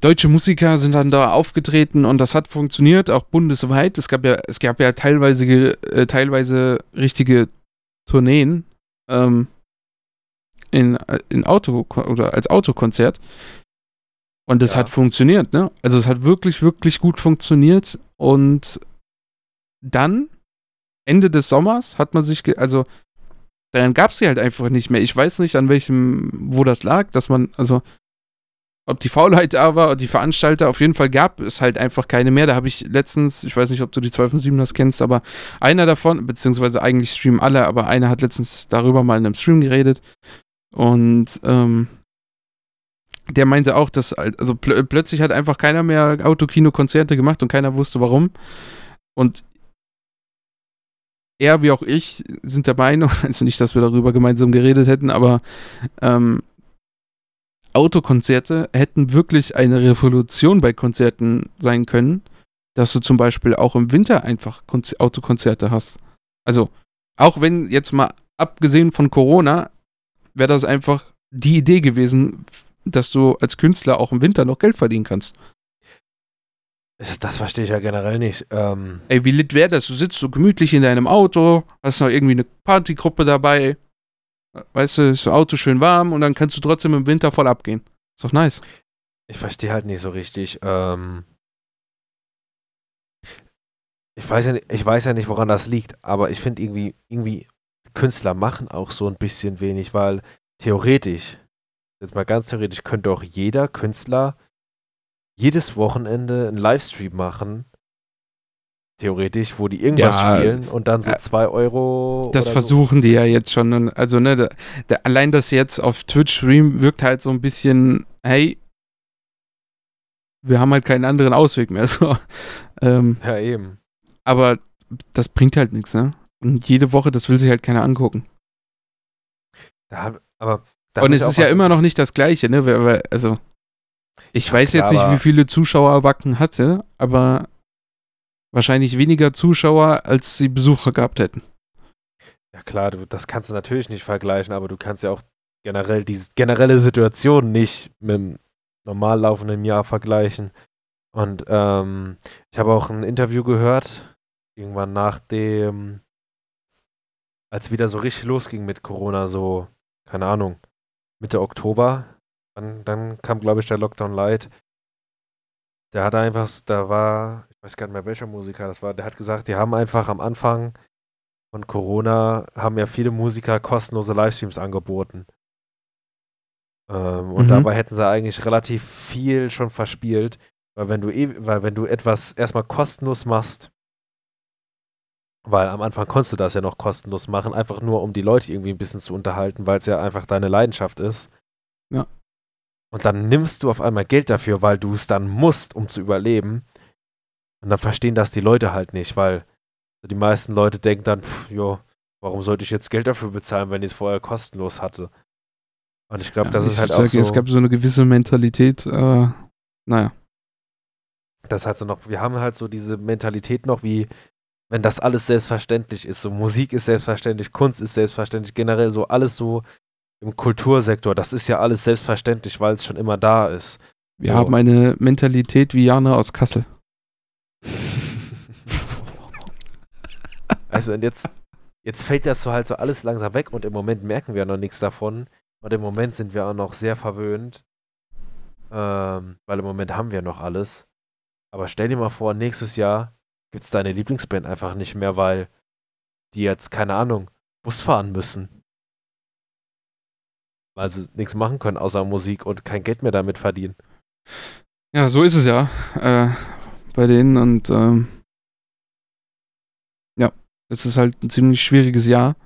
deutsche Musiker sind dann da aufgetreten und das hat funktioniert, auch bundesweit. Es gab ja, es gab ja teilweise, äh, teilweise richtige Tourneen ähm, in, äh, in Auto oder als Autokonzert. Und das Ja. hat funktioniert, ne? Also es hat wirklich, wirklich gut funktioniert. Und dann, Ende des Sommers, hat man sich, also dann gab es sie halt einfach nicht mehr. Ich weiß nicht, an welchem, wo das lag, dass man, also ob die Faulheit da war, die Veranstalter, auf jeden Fall gab es halt einfach keine mehr. Da habe ich letztens, ich weiß nicht, ob du die 257ers kennst, aber einer davon, beziehungsweise eigentlich streamen alle, aber einer hat letztens darüber mal in einem Stream geredet. Und ähm, der meinte auch, dass, also pl plötzlich hat einfach keiner mehr Autokino-Konzerte gemacht und keiner wusste warum. Und er wie auch ich sind der Meinung, *laughs* also nicht, dass wir darüber gemeinsam geredet hätten, aber ähm, Autokonzerte hätten wirklich eine Revolution bei Konzerten sein können, dass du zum Beispiel auch im Winter einfach Konz Autokonzerte hast. Also, auch wenn jetzt mal abgesehen von Corona, wäre das einfach die Idee gewesen, dass du als Künstler auch im Winter noch Geld verdienen kannst. Das, verstehe ich ja generell nicht. Ähm, Ey, wie lit wäre das? Du sitzt so gemütlich in deinem Auto, hast noch irgendwie eine Partygruppe dabei, weißt du, ist das Auto schön warm und dann kannst du trotzdem im Winter voll abgehen. Ist doch nice. ich verstehe halt nicht so richtig. Ähm, ich, weiß ja, nicht- ich weiß ja nicht, woran das liegt, aber ich finde irgendwie, irgendwie, Künstler machen auch so ein bisschen wenig, weil theoretisch, jetzt mal ganz theoretisch, könnte auch jeder Künstler jedes Wochenende einen Livestream machen. Theoretisch, wo die irgendwas Ja, spielen und dann so äh, 2 Euro. Das versuchen so. die ja jetzt schon. Also, ne, da, da, allein das jetzt auf Twitch streamen wirkt halt so ein bisschen, hey, wir haben halt keinen anderen Ausweg mehr. *laughs* So. Ähm, Ja, eben. aber das bringt halt nichts, ne? Und jede Woche, das will sich halt keiner angucken. Da aber da Und es ist ja immer noch nicht das Gleiche, ne? Also, ich Ja, weiß klar, jetzt nicht, wie viele Zuschauer Wacken hatte, aber wahrscheinlich weniger Zuschauer, als sie Besucher gehabt hätten. Ja klar, du, das kannst du natürlich nicht vergleichen, aber du kannst ja auch generell diese generelle Situation nicht mit dem normal laufenden Jahr vergleichen. Und ähm, ich habe auch ein Interview gehört, irgendwann nach dem, als wieder so richtig losging mit Corona, so, keine Ahnung, Mitte Oktober. Dann, dann kam, glaube ich, der Lockdown Light. Der hat einfach, da war, ich weiß gar nicht mehr, welcher Musiker das war, der hat gesagt, die haben einfach am Anfang von Corona haben ja viele Musiker kostenlose Livestreams angeboten. Ähm, und Mhm. dabei hätten sie eigentlich relativ viel schon verspielt, weil wenn du eh, weil wenn du etwas erstmal kostenlos machst, Weil am Anfang konntest du das ja noch kostenlos machen, einfach nur um die Leute irgendwie ein bisschen zu unterhalten, weil es ja einfach deine Leidenschaft ist. Ja. Und dann nimmst du auf einmal Geld dafür, weil du es dann musst, um zu überleben. Und dann verstehen das die Leute halt nicht, weil die meisten Leute denken dann, pff, jo, warum sollte ich jetzt Geld dafür bezahlen, wenn ich es vorher kostenlos hatte? Und ich glaube, Ja, das ist halt auch so. Es gab so eine gewisse Mentalität, äh, naja. das heißt so noch, wir haben halt so diese Mentalität noch, wie wenn das alles selbstverständlich ist. So Musik ist selbstverständlich, Kunst ist selbstverständlich, generell so alles so im Kultursektor, das ist ja alles selbstverständlich, weil es schon immer da ist. Wir So. haben eine Mentalität wie Jana aus Kassel. *laughs* Also und jetzt, jetzt fällt das so halt so alles langsam weg und im Moment merken wir noch nichts davon. Und im Moment sind wir auch noch sehr verwöhnt. Ähm, weil im Moment haben wir noch alles. Aber stell dir mal vor, nächstes Jahr gibt es deine Lieblingsband einfach nicht mehr, weil die jetzt, keine Ahnung, Bus fahren müssen. Weil sie nichts machen können außer Musik und kein Geld mehr damit verdienen. Ja, so ist es ja äh, bei denen und ähm, ja, es ist halt ein ziemlich schwieriges Jahr,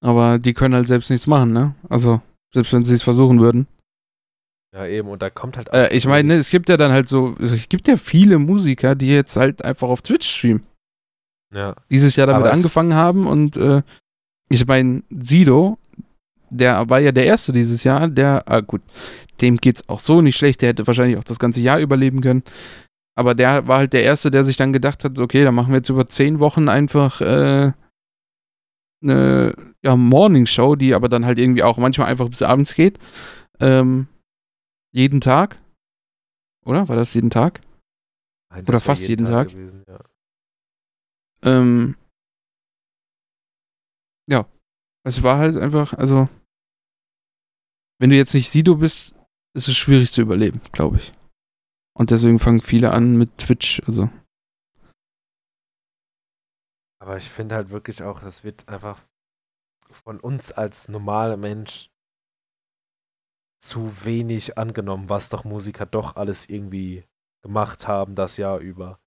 aber die können halt selbst nichts machen, ne? Also, selbst wenn sie es versuchen würden. Ja, eben, und da kommt halt Äh, ich meine, ne, es gibt ja dann halt so, also es gibt ja viele Musiker, die jetzt halt einfach auf Twitch streamen. Ja, dieses Jahr damit angefangen haben und äh, ich meine, Sido, der war ja der Erste dieses Jahr, der, ah gut, dem geht's auch so nicht schlecht, der hätte wahrscheinlich auch das ganze Jahr überleben können. Aber der war halt der Erste, der sich dann gedacht hat, okay, dann machen wir jetzt über zehn Wochen einfach äh, eine ja, Morning-Show, die aber dann halt irgendwie auch manchmal einfach bis abends geht. Ähm, jeden Tag. Oder? War das jeden Tag? Nein, Oder das wär fast jeden Tag. gewesen, ja. Ähm, ja, es war halt einfach, also, wenn du jetzt nicht Sido bist, ist es schwierig zu überleben, glaube ich. Und deswegen fangen viele an mit Twitch, also. Aber ich finde halt wirklich auch, das wird einfach von uns als normaler Mensch zu wenig angenommen, was doch Musiker doch alles irgendwie gemacht haben das Jahr über.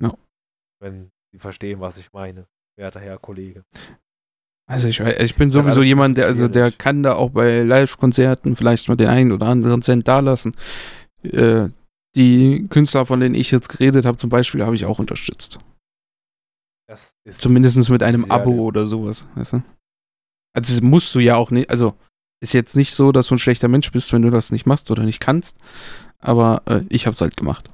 Ja. Wenn Sie verstehen, was ich meine, werter Herr Kollege. Also ich, ich bin sowieso ein jemand, der, also der kann da auch bei Live-Konzerten vielleicht mal den einen oder anderen Cent dalassen. Äh, die Künstler, von denen ich jetzt geredet habe, zum Beispiel, habe ich auch unterstützt. Das Zumindest mit einem Abo lieb. oder sowas, weißt du? Also das musst du ja auch nicht, also ist jetzt nicht so, dass du ein schlechter Mensch bist, wenn du das nicht machst oder nicht kannst, aber äh, ich hab's halt gemacht.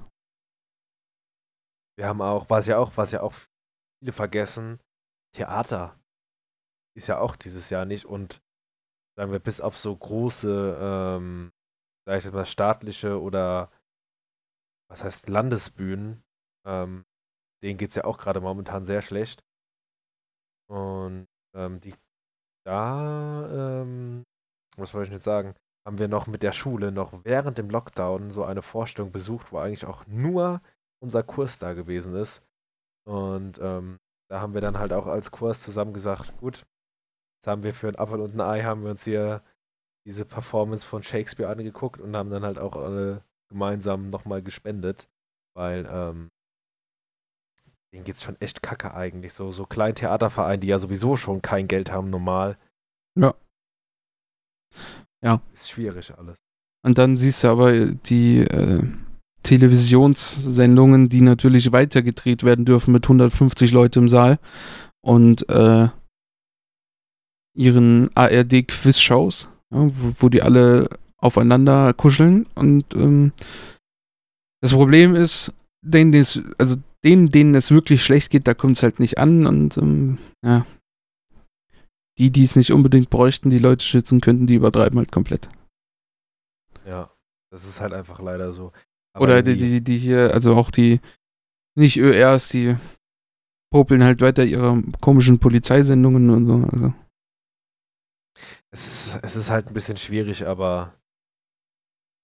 Wir haben auch, was ja auch, was ja auch viele vergessen, Theater ist ja auch dieses Jahr nicht und sagen wir, bis auf so große, ähm, sag ich mal, staatliche oder was heißt Landesbühnen, ähm, denen geht es ja auch gerade momentan sehr schlecht. Und ähm, die da, ähm, was wollte ich jetzt sagen, haben wir noch mit der Schule noch während dem Lockdown so eine Vorstellung besucht, wo eigentlich auch nur unser Kurs da gewesen ist. Und ähm, da haben wir dann halt auch als Kurs zusammen gesagt, gut, jetzt haben wir für ein Apfel und ein Ei haben wir uns hier diese Performance von Shakespeare angeguckt und haben dann halt auch alle gemeinsam nochmal gespendet, weil ähm, denen geht's schon echt kacke eigentlich. So, so kleinen Theatervereine, die ja sowieso schon kein Geld haben normal. Ja. Ja. Ist schwierig alles. Und dann siehst du aber die äh, Televisionssendungen, die natürlich weitergedreht werden dürfen mit 150 Leute im Saal und äh, ihren ARD-Quiz-Shows, ja, wo, wo die alle aufeinander kuscheln. Und ähm, das Problem ist, denen, denen es, also denen, denen es wirklich schlecht geht, da kommt es halt nicht an. Und ähm, ja, die, die es nicht unbedingt bräuchten, die Leute schützen könnten, die übertreiben halt komplett. Ja, das ist halt einfach leider so. Aber Oder die, die, die hier, also auch die, nicht ÖRs, die popeln halt weiter ihre komischen Polizeisendungen und so. Also. Es, es ist halt ein bisschen schwierig, aber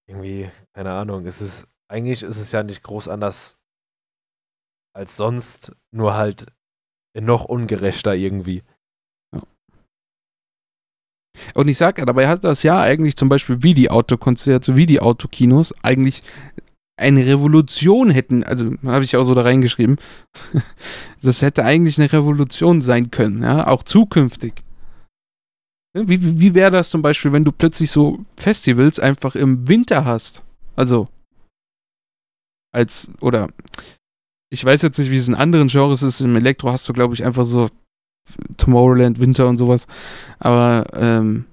irgendwie, keine Ahnung, es ist, eigentlich ist es ja nicht groß anders als sonst, nur halt noch ungerechter irgendwie. Und ich sag ja, dabei hat das Jahr eigentlich zum Beispiel wie die Autokonzerte, wie die Autokinos eigentlich eine Revolution hätten, also habe ich auch so da reingeschrieben, *laughs* das hätte eigentlich eine Revolution sein können, ja, auch zukünftig. Wie, wie wäre das zum Beispiel, wenn du plötzlich so Festivals einfach im Winter hast? Also, als, oder, ich weiß jetzt nicht, wie es in anderen Genres ist. Im Elektro hast du, glaube ich, einfach so Tomorrowland, Winter und sowas. Aber, ähm,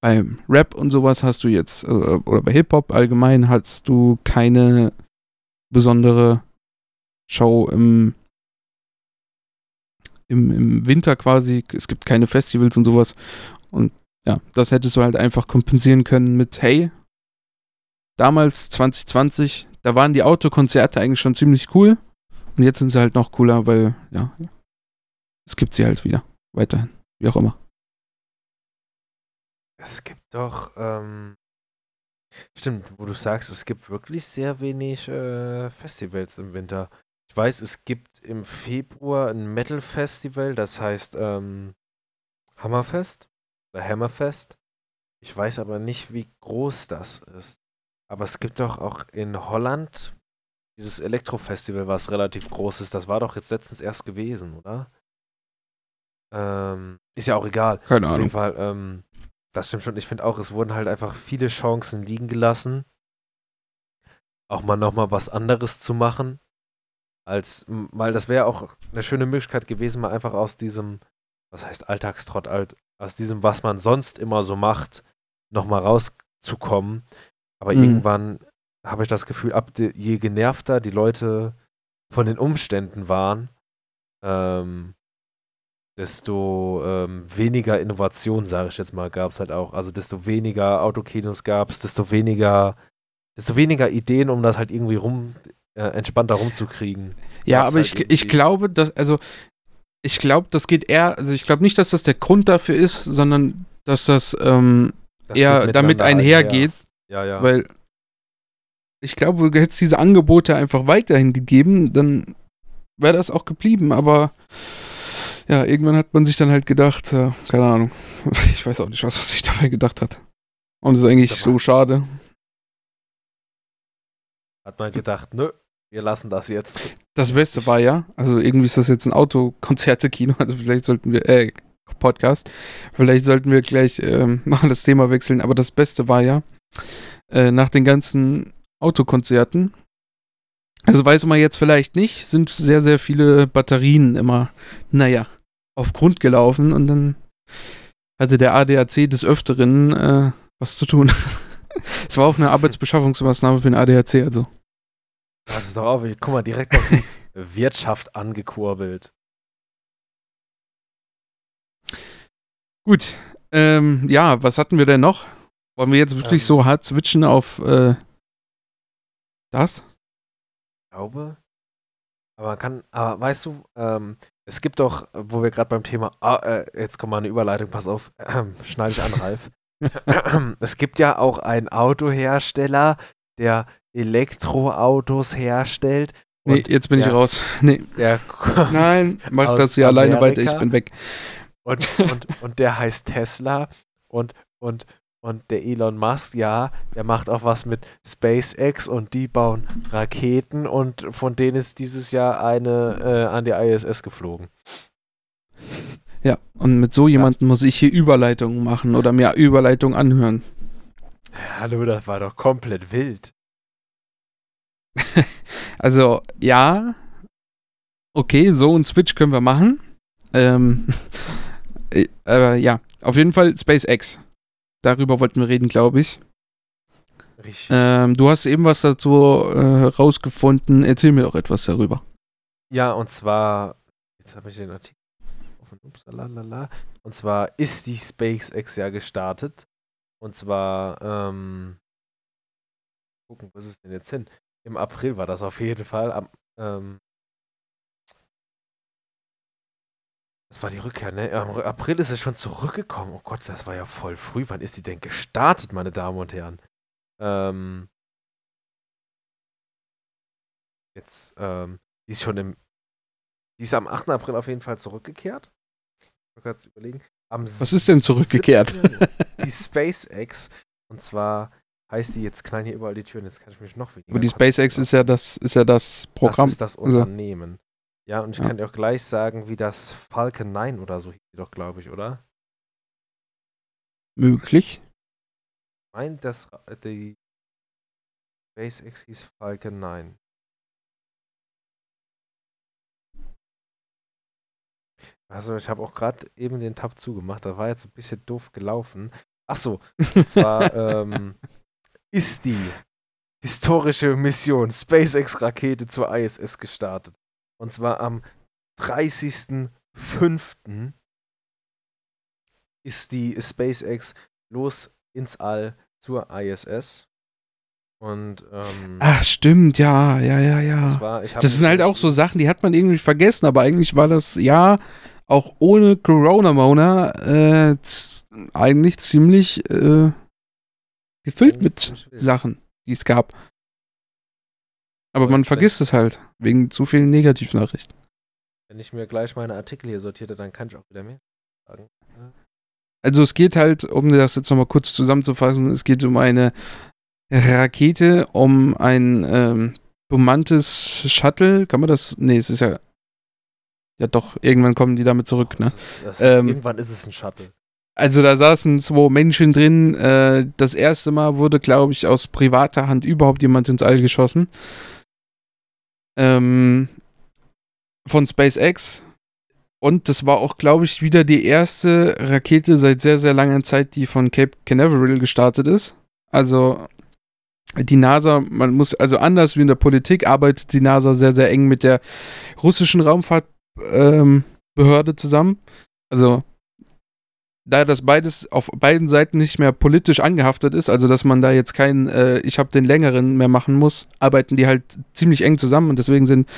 beim Rap und sowas hast du jetzt, äh, oder bei Hip-Hop allgemein, hast du keine besondere Show im, im, im Winter quasi. Es gibt keine Festivals und sowas. Und ja, das hättest du halt einfach kompensieren können mit, hey, damals 2020, da waren die Autokonzerte eigentlich schon ziemlich cool. Und jetzt sind sie halt noch cooler, weil, ja, es gibt sie halt wieder. Weiterhin. Wie auch immer. Es gibt doch, ähm, stimmt, wo du sagst, es gibt wirklich sehr wenig äh, Festivals im Winter. Ich weiß, es gibt im Februar ein Metal-Festival, das heißt ähm, Hammerfest oder Hammerfest. Ich weiß aber nicht, wie groß das ist. Aber es gibt doch auch in Holland dieses Elektrofestival, was relativ groß ist. Das war doch jetzt letztens erst gewesen, oder? Ähm, ist ja auch egal. Keine Auf Ahnung. jeden Fall, ähm, das stimmt schon. Ich finde auch, es wurden halt einfach viele Chancen liegen gelassen, auch mal nochmal was anderes zu machen. Als, weil das wäre auch eine schöne Möglichkeit gewesen, mal einfach aus diesem, was heißt Alltagstrott, alt, aus diesem, was man sonst immer so macht, nochmal rauszukommen. Aber Mhm. irgendwann habe ich das Gefühl, ab de, je genervter die Leute von den Umständen waren, ähm, desto ähm, weniger Innovation, sage ich jetzt mal, gab es halt auch. Also desto weniger Autokinos gab es, desto weniger, desto weniger Ideen, um das halt irgendwie rum, äh, entspannter rumzukriegen. Ja, aber halt ich, irgendwie. ich glaube, dass, also, ich glaube, das geht eher, also ich glaube nicht, dass das der Grund dafür ist, sondern dass das ähm, Das eher damit einhergeht, Ja, ja. weil ich glaube, hätte es diese Angebote einfach weiterhin gegeben, dann wäre das auch geblieben, aber ja, irgendwann hat man sich dann halt gedacht, ja, keine Ahnung, *laughs* ich weiß auch nicht, was man sich dabei gedacht hat. Und das ist eigentlich so schade. Hat man gedacht, nö, wir lassen das jetzt. Das Beste war ja, also irgendwie ist das jetzt ein Autokonzerte-Kino, also vielleicht sollten wir, äh, Podcast, vielleicht sollten wir gleich ähm, *laughs* mal das Thema wechseln, aber das Beste war ja, äh, nach den ganzen Autokonzerten, also weiß man jetzt vielleicht nicht, sind sehr, sehr viele Batterien immer, naja, auf Grund gelaufen und dann hatte der ADAC des Öfteren äh, was zu tun. *laughs* Es war auch eine Arbeitsbeschaffungsmaßnahme für den ADAC, also. Das ist doch auch, guck mal, direkt noch die *laughs* Wirtschaft angekurbelt. Gut. Ähm, ja, was hatten wir denn noch? Wollen wir jetzt wirklich Ähm. so hart switchen auf äh, das? Ich glaube. Aber man kann, aber weißt du, ähm, es gibt doch, wo wir gerade beim Thema, ah, äh, jetzt kommt mal eine Überleitung, pass auf, *clears throat* schneide ich an, Ralf. *clears throat* es gibt ja auch einen Autohersteller, der Elektroautos herstellt. Nee, Und jetzt bin ich der- raus. Nee, *laughs* nein, mach das hier alleine weiter, ich bin weg. Und, und, und der heißt Tesla und, und, und der Elon Musk, ja, der macht auch was mit SpaceX und die bauen Raketen und von denen ist dieses Jahr eine äh, an die ISS geflogen. *laughs* Ja, und mit so jemandem muss ich hier Überleitungen machen oder mir Überleitungen anhören. Hallo, das war doch komplett wild. *laughs* Also, ja, okay, so einen Switch können wir machen. Ähm, *laughs* äh, ja, auf jeden Fall SpaceX. Darüber wollten wir reden, glaube ich. Richtig. Ähm, du hast eben was dazu äh, rausgefunden. Erzähl mir doch etwas darüber. Ja, und zwar, jetzt habe ich den Artikel offen, ups, lalala. Und zwar ist die SpaceX ja gestartet. Und zwar, ähm, gucken, wo ist denn jetzt hin? Im April war das auf jeden Fall. Am, ähm, das war die Rückkehr, ne? Am April ist es schon zurückgekommen. Oh Gott, das war ja voll früh. Wann ist die denn gestartet, meine Damen und Herren? Ähm, jetzt, ähm, die ist schon im. Die ist am 8. April auf jeden Fall zurückgekehrt. Ich kurz überlegen. Am Was ist denn zurückgekehrt? 7. die SpaceX. Und zwar heißt die, jetzt knallen hier überall die Türen, jetzt kann ich mich noch weniger Aber die. SpaceX ist ja das, ist ja das Programm. Das ist das Also- Unternehmen. Ja, und ich Ja. kann dir auch gleich sagen, wie das Falcon 9 oder so hieß doch, glaube ich, oder? möglich. Meint das Ra- die SpaceX hieß Falcon 9. Also ich habe auch gerade eben den Tab zugemacht, da war jetzt ein bisschen doof gelaufen. Ach so, und zwar *laughs* ähm, ist die historische Mission SpaceX-Rakete zur ISS gestartet. Und zwar am 30.05. ist die SpaceX los ins All zur ISS. Und ähm, Ach, stimmt, ja, ja, ja, ja. das war, Das sind halt auch so Sachen, die hat man irgendwie vergessen, aber eigentlich war das Jahr auch ohne Corona-Mona äh, eigentlich ziemlich äh, gefüllt mit. Sachen, die es gab. Aber man vergisst es halt, wegen zu vielen Negativnachrichten. Wenn ich mir gleich meine Artikel hier sortierte, dann kann ich auch wieder mehr sagen. Also es geht halt, um das jetzt nochmal kurz zusammenzufassen, es geht um eine Rakete, um ein ähm, bemanntes Shuttle. Kann man das? Nee, es ist ja. Ja doch, irgendwann kommen die damit zurück, ne? Das ist, das ist, Ähm, irgendwann ist es ein Shuttle. Also da saßen zwei Menschen drin. Äh, das erste Mal wurde, glaube ich, aus privater Hand überhaupt jemand ins All geschossen. Ähm, von SpaceX. Und das war auch, glaube ich, wieder die erste Rakete seit sehr, sehr langer Zeit, die von Cape Canaveral gestartet ist. Also die NASA, man muss, also anders wie in der Politik, arbeitet die NASA sehr, sehr eng mit der russischen Raumfahrtbehörde ähm, zusammen. Also da das beides auf beiden Seiten nicht mehr politisch angehaftet ist, also dass man da jetzt keinen, äh, ich habe den längeren mehr machen muss, arbeiten die halt ziemlich eng zusammen und deswegen sind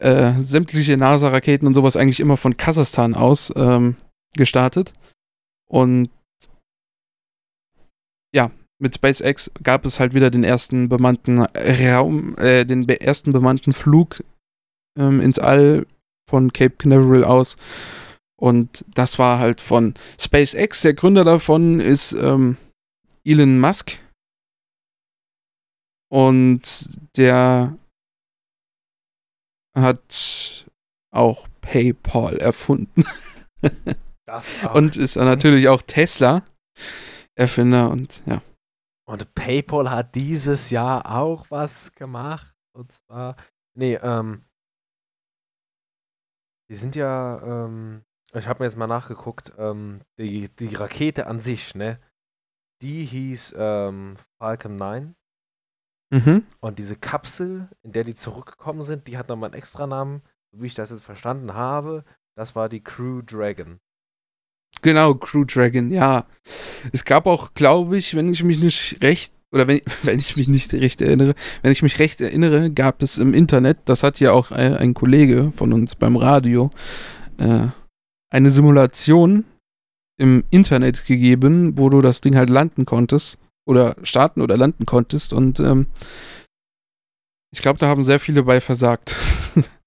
äh, sämtliche NASA-Raketen und sowas eigentlich immer von Kasachstan aus ähm, gestartet. Und ja, mit SpaceX gab es halt wieder den ersten bemannten Raum, äh, den ersten bemannten Flug ähm, ins All von Cape Canaveral aus. Und das war halt von SpaceX. Der Gründer davon ist ähm, Elon Musk. Und der hat auch PayPal erfunden. Das *laughs* und ist natürlich auch Tesla Erfinder und ja. Und PayPal hat dieses Jahr auch was gemacht. Und zwar, nee, ähm, die sind ja, ähm, ich habe mir jetzt mal nachgeguckt, ähm, die, die Rakete an sich, ne, die hieß ähm, Falcon 9. Mhm. Und diese Kapsel, in der die zurückgekommen sind, die hat nochmal einen extra Namen, so wie ich das jetzt verstanden habe. Das war die Crew Dragon. Genau, Crew Dragon, ja. Es gab auch, glaube ich, wenn ich mich nicht recht, oder wenn, *laughs* wenn ich mich nicht recht erinnere, wenn ich mich recht erinnere, gab es im Internet, das hat ja auch ein, ein Kollege von uns beim Radio, äh, eine Simulation im Internet gegeben, wo du das Ding halt landen konntest, oder starten oder landen konntest, und ähm, ich glaube, da haben sehr viele bei versagt. *laughs*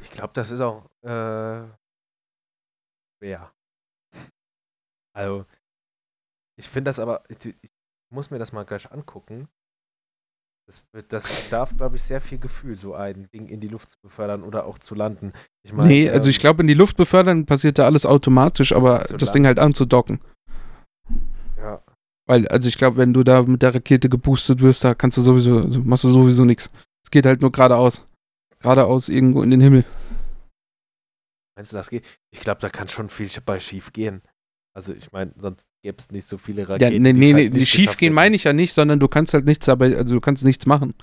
Ich glaube, das ist auch äh, schwer. Also, ich finde das aber, ich, ich muss mir das mal gleich angucken. Das, das darf, glaube ich, sehr viel Gefühl, so ein Ding in die Luft zu befördern oder auch zu landen. Ich mein, nee, also ich ähm, glaube, in die Luft befördern passiert da alles automatisch, aber das Ding halt anzudocken. Ja, Weil, also ich glaube, wenn du da mit der Rakete geboostet wirst, da kannst du sowieso, also machst du sowieso nichts. Es geht halt nur geradeaus. Geradeaus irgendwo in den Himmel. meinst du, das geht? Ich glaube, da kann schon viel bei schief gehen. Also, ich meine, sonst gäbe es nicht so viele Ja, Raketen. nee, die's nee, halt nee, schief gehen meine ich ja nicht, sondern du kannst halt nichts dabei, also du kannst nichts machen.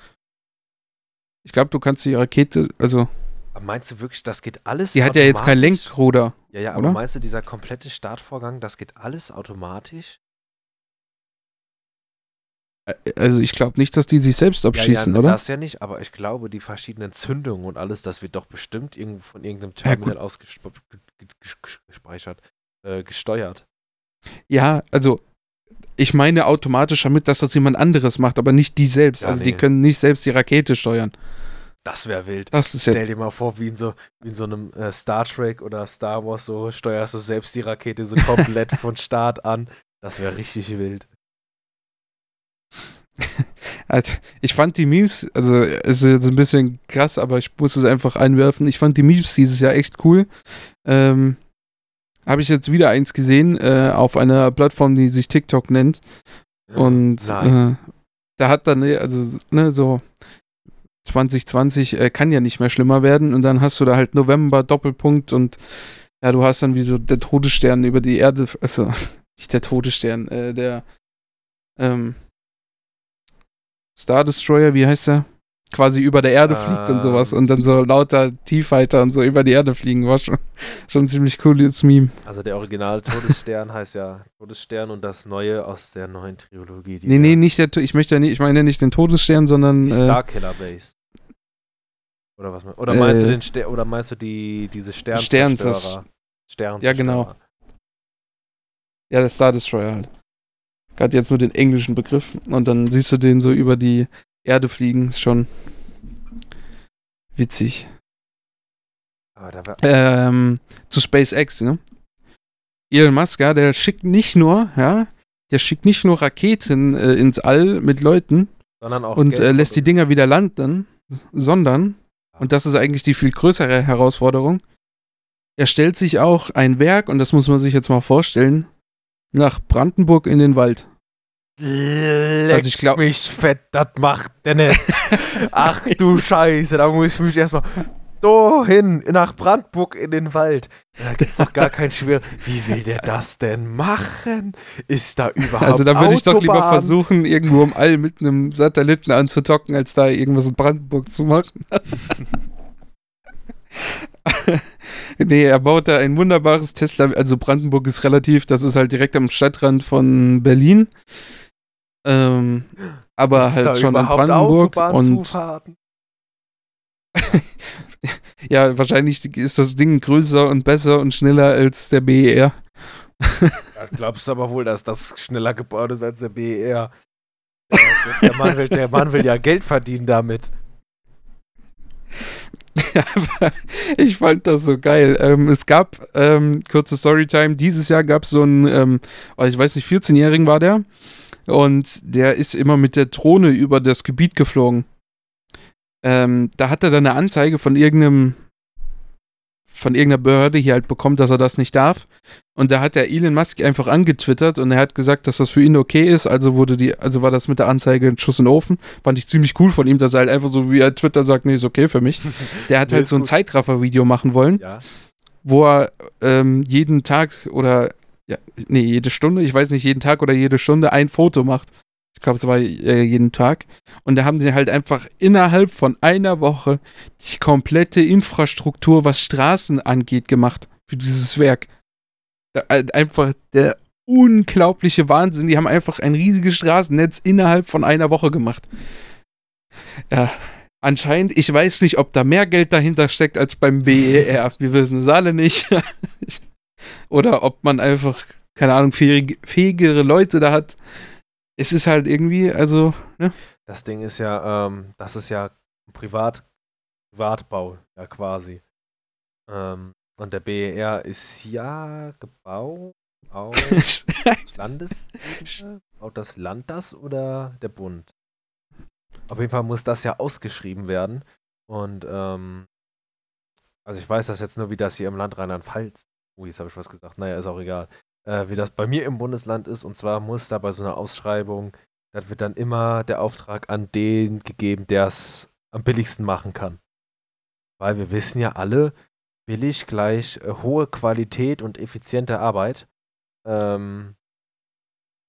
Ich glaube, du kannst die Rakete, also, Aber meinst du wirklich, das geht alles die hat ja jetzt kein? Lenkruder. Ja, ja, aber oder? meinst du, dieser komplette Startvorgang, das geht alles automatisch? Also ich glaube nicht, dass die sich selbst abschießen, ja, ja, oder? Das ja nicht, aber ich glaube, die verschiedenen Zündungen und alles, das wird doch bestimmt irgendwo von irgendeinem Ja. Terminal aus gespe- ge- ge- ge- gespeichert, äh, gesteuert. Ja, also ich meine automatisch damit, dass das jemand anderes macht, aber nicht die selbst. Ja, also die nee. können nicht selbst die Rakete steuern. Das wäre wild. Das ist ja. Stell dir mal vor, wie in so, wie in so einem äh, Star Trek oder Star Wars, so steuerst du selbst die Rakete so *laughs* komplett von Start an. Das wäre richtig wild. halt, *laughs* ich fand die Memes, also es ist jetzt ein bisschen krass, aber ich muss es einfach einwerfen. Ich fand die Memes dieses Jahr echt cool. Ähm, Habe ich jetzt wieder eins gesehen äh, auf einer Plattform, die sich TikTok nennt. Und äh, da hat dann, ne, also, ne, so 2020 äh, kann ja nicht mehr schlimmer werden. Und dann hast du da halt November, Doppelpunkt und ja, du hast dann wie so der Todesstern über die Erde, also *laughs* nicht der Todesstern, äh, der ähm, Star Destroyer, wie heißt der? Quasi über der Erde fliegt und sowas und dann so lauter T-Fighter und so über die Erde fliegen, war schon, *laughs* schon ein ziemlich cooles Meme. Also der originale Todesstern *laughs* heißt ja Todesstern und das neue aus der neuen Trilogie. Nee, nee, nicht der, ich möchte ja nicht, ich meine nicht den Todesstern, sondern. Die Äh, Starkiller Base. Oder was? Oder meinst du Äh, den Ster oder meinst du die diese Stern- Sternzerstörer? Sternzerstörer. Ja, genau. ja, der Star Destroyer halt. Gerade jetzt nur den englischen Begriff und dann siehst du den so über die Erde fliegen, ist schon witzig. War, ähm, zu SpaceX, ne? Elon Musk, ja, der schickt nicht nur, ja, der schickt nicht nur Raketen äh, ins All mit Leuten und äh, lässt die. Dinger wieder landen, sondern, und das ist eigentlich die viel größere Herausforderung, er stellt sich auch ein Werk, und das muss man sich jetzt mal vorstellen, nach Brandenburg in den Wald. Leck Also ich glaub- mich fett, das macht der nicht. *laughs* Ach du Scheiße, da muss ich mich erstmal hin nach Brandenburg in den Wald. Da gibt's doch gar kein Schwer. Wie will der das denn machen? Ist da überhaupt Also da würde ich doch lieber versuchen, irgendwo im All mit einem Satelliten anzudocken, als da irgendwas in Brandenburg zu machen. *laughs* nee, er baut da ein wunderbares Tesla. Also Brandenburg ist relativ, das ist halt direkt am Stadtrand von Berlin. Ähm, aber Gibt's halt schon in Brandenburg. Und *laughs* ja, wahrscheinlich ist das Ding größer und besser und schneller als der BER. Ja, glaubst du aber wohl, dass das schneller gebaut ist als der BER? *laughs* Der, der, Mann will, der Mann will ja Geld verdienen damit. Aber ich fand das so geil. Ähm, es gab, ähm, kurze Storytime, dieses Jahr gab es so einen, ähm, oh, ich weiß nicht, 14-Jährigen war der. Und der ist immer mit der Drohne über das Gebiet geflogen. Ähm, da hat er dann eine Anzeige von irgendeinem, von irgendeiner Behörde hier halt bekommen, dass er das nicht darf. Und da hat der Elon Musk einfach angetwittert und er hat gesagt, dass das für ihn okay ist. Also wurde die, also war das mit der Anzeige ein Schuss in den Ofen. Fand ich ziemlich cool von ihm, dass er halt einfach so wie er Twitter sagt, nee, ist okay für mich. *laughs* Der hat Nee, halt so ein. Zeitraffer-Video machen wollen, Ja. wo er ähm, jeden Tag oder ja, nee, jede Stunde, ich weiß nicht, jeden Tag oder jede Stunde ein Foto macht. Ich glaube, es war äh, jeden Tag. Und da haben die halt einfach innerhalb von einer Woche die komplette Infrastruktur, was Straßen angeht, gemacht für dieses Werk. Da, äh, einfach der unglaubliche Wahnsinn. Die haben einfach ein riesiges Straßennetz innerhalb von einer Woche gemacht. Ja, anscheinend, ich weiß nicht, ob da mehr Geld dahinter steckt als beim BER. Wir wissen es alle nicht. *laughs* Oder ob man einfach, keine Ahnung, fähige, fähigere Leute da hat. Es ist halt irgendwie, also, ne? Das Ding ist ja, ähm, das ist ja Privat, Privatbau, ja quasi. Ähm, und der BER ist ja gebaut auf *laughs* Landesebene. Baut das Land das oder der Bund? Auf jeden Fall muss das ja ausgeschrieben werden. Und ähm, also ich weiß das jetzt nur, wie das hier im Land Rheinland-Pfalz. Oh, jetzt habe ich was gesagt. Naja, ist auch egal. Äh, wie das bei mir im Bundesland ist. Und zwar muss da bei so einer Ausschreibung, das wird dann immer der Auftrag an den gegeben, der es am billigsten machen kann. Weil wir wissen ja alle, billig gleich äh, hohe Qualität und effiziente Arbeit. Ähm,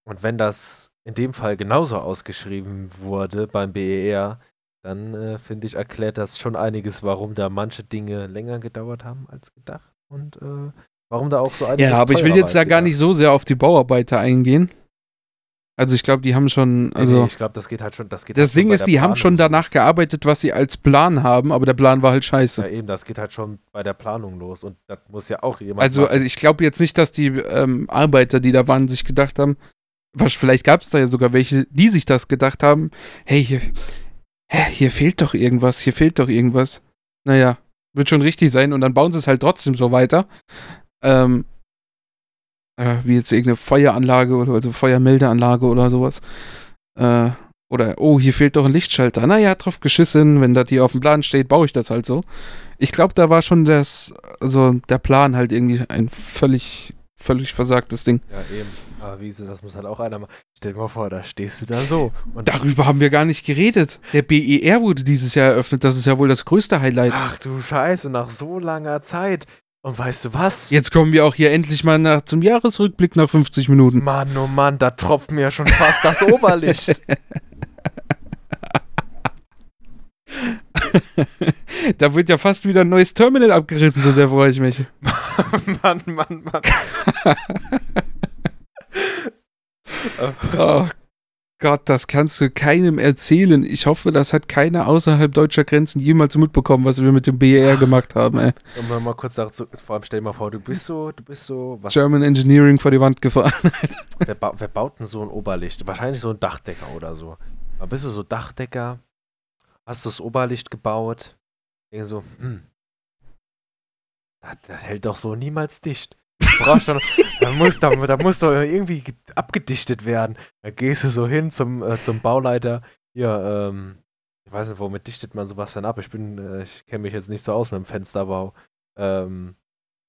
und wenn das in dem Fall genauso ausgeschrieben wurde beim BER, dann äh, finde ich, erklärt das schon einiges, warum da manche Dinge länger gedauert haben als gedacht und äh, warum da auch so einiges Ja, aber ich will jetzt da gar nicht so sehr auf die Bauarbeiter eingehen. Also ich glaube, die haben schon. Nee, also nee, ich glaube, das geht halt schon. Das, geht das halt Ding ist, die haben Planung schon danach gearbeitet, was sie als Plan haben, aber der Plan war halt scheiße. Ja, eben, das geht halt schon bei der Planung los und das muss ja auch jemand. Also, machen. also ich glaube jetzt nicht, dass die ähm, Arbeiter, die da waren, sich gedacht haben, was, vielleicht gab es da ja sogar welche, die sich das gedacht haben, hey, hier, hä, hier fehlt doch irgendwas, hier fehlt doch irgendwas. Naja, wird schon richtig sein und dann bauen sie es halt trotzdem so weiter. Ähm, äh, wie jetzt irgendeine Feueranlage oder also Feuermeldeanlage oder sowas. Äh, Oder, oh, hier fehlt doch ein Lichtschalter. Naja, drauf geschissen, wenn das hier auf dem Plan steht, baue ich das halt so. Ich glaube, da war schon das, also der Plan halt irgendwie ein völlig, völlig versagtes Ding. Ja, eben. Aber wie gesagt, das muss halt auch einer machen. Stell dir mal vor, da stehst du da so. Und Darüber haben wir gar nicht geredet. Der BER wurde dieses Jahr eröffnet. Das ist ja wohl das größte Highlight. ach du Scheiße, nach so langer Zeit. Und weißt du was? Jetzt kommen wir auch hier endlich mal nach, zum Jahresrückblick nach 50 Minuten. Mann, oh Mann, da tropft mir ja schon fast das Oberlicht. *laughs* da wird ja fast wieder ein neues Terminal abgerissen, so sehr freue ich mich. *laughs* Mann, Mann, Mann. *laughs* Oh Gott, das kannst du keinem erzählen. Ich hoffe, das hat keiner außerhalb deutscher Grenzen jemals mitbekommen, was wir mit dem BER gemacht haben. Ey. Um mal, mal kurz dazu, vor allem stell dir mal vor, du bist so, du bist so, was, German Engineering vor die Wand gefahren. *laughs* wer, ba wer baut denn so ein Oberlicht? Wahrscheinlich so ein Dachdecker oder so. Aber bist du so Dachdecker, hast du das Oberlicht gebaut, denkst so, hm, das, das hält doch so niemals dicht. Du brauchst doch, da, muss, da, da muss doch irgendwie ge- abgedichtet werden. Da gehst du so hin zum, äh, zum Bauleiter. Hier, ähm, ich weiß nicht, womit dichtet man sowas denn ab? Ich bin, äh, ich kenne mich jetzt nicht so aus mit dem Fensterbau. Ähm,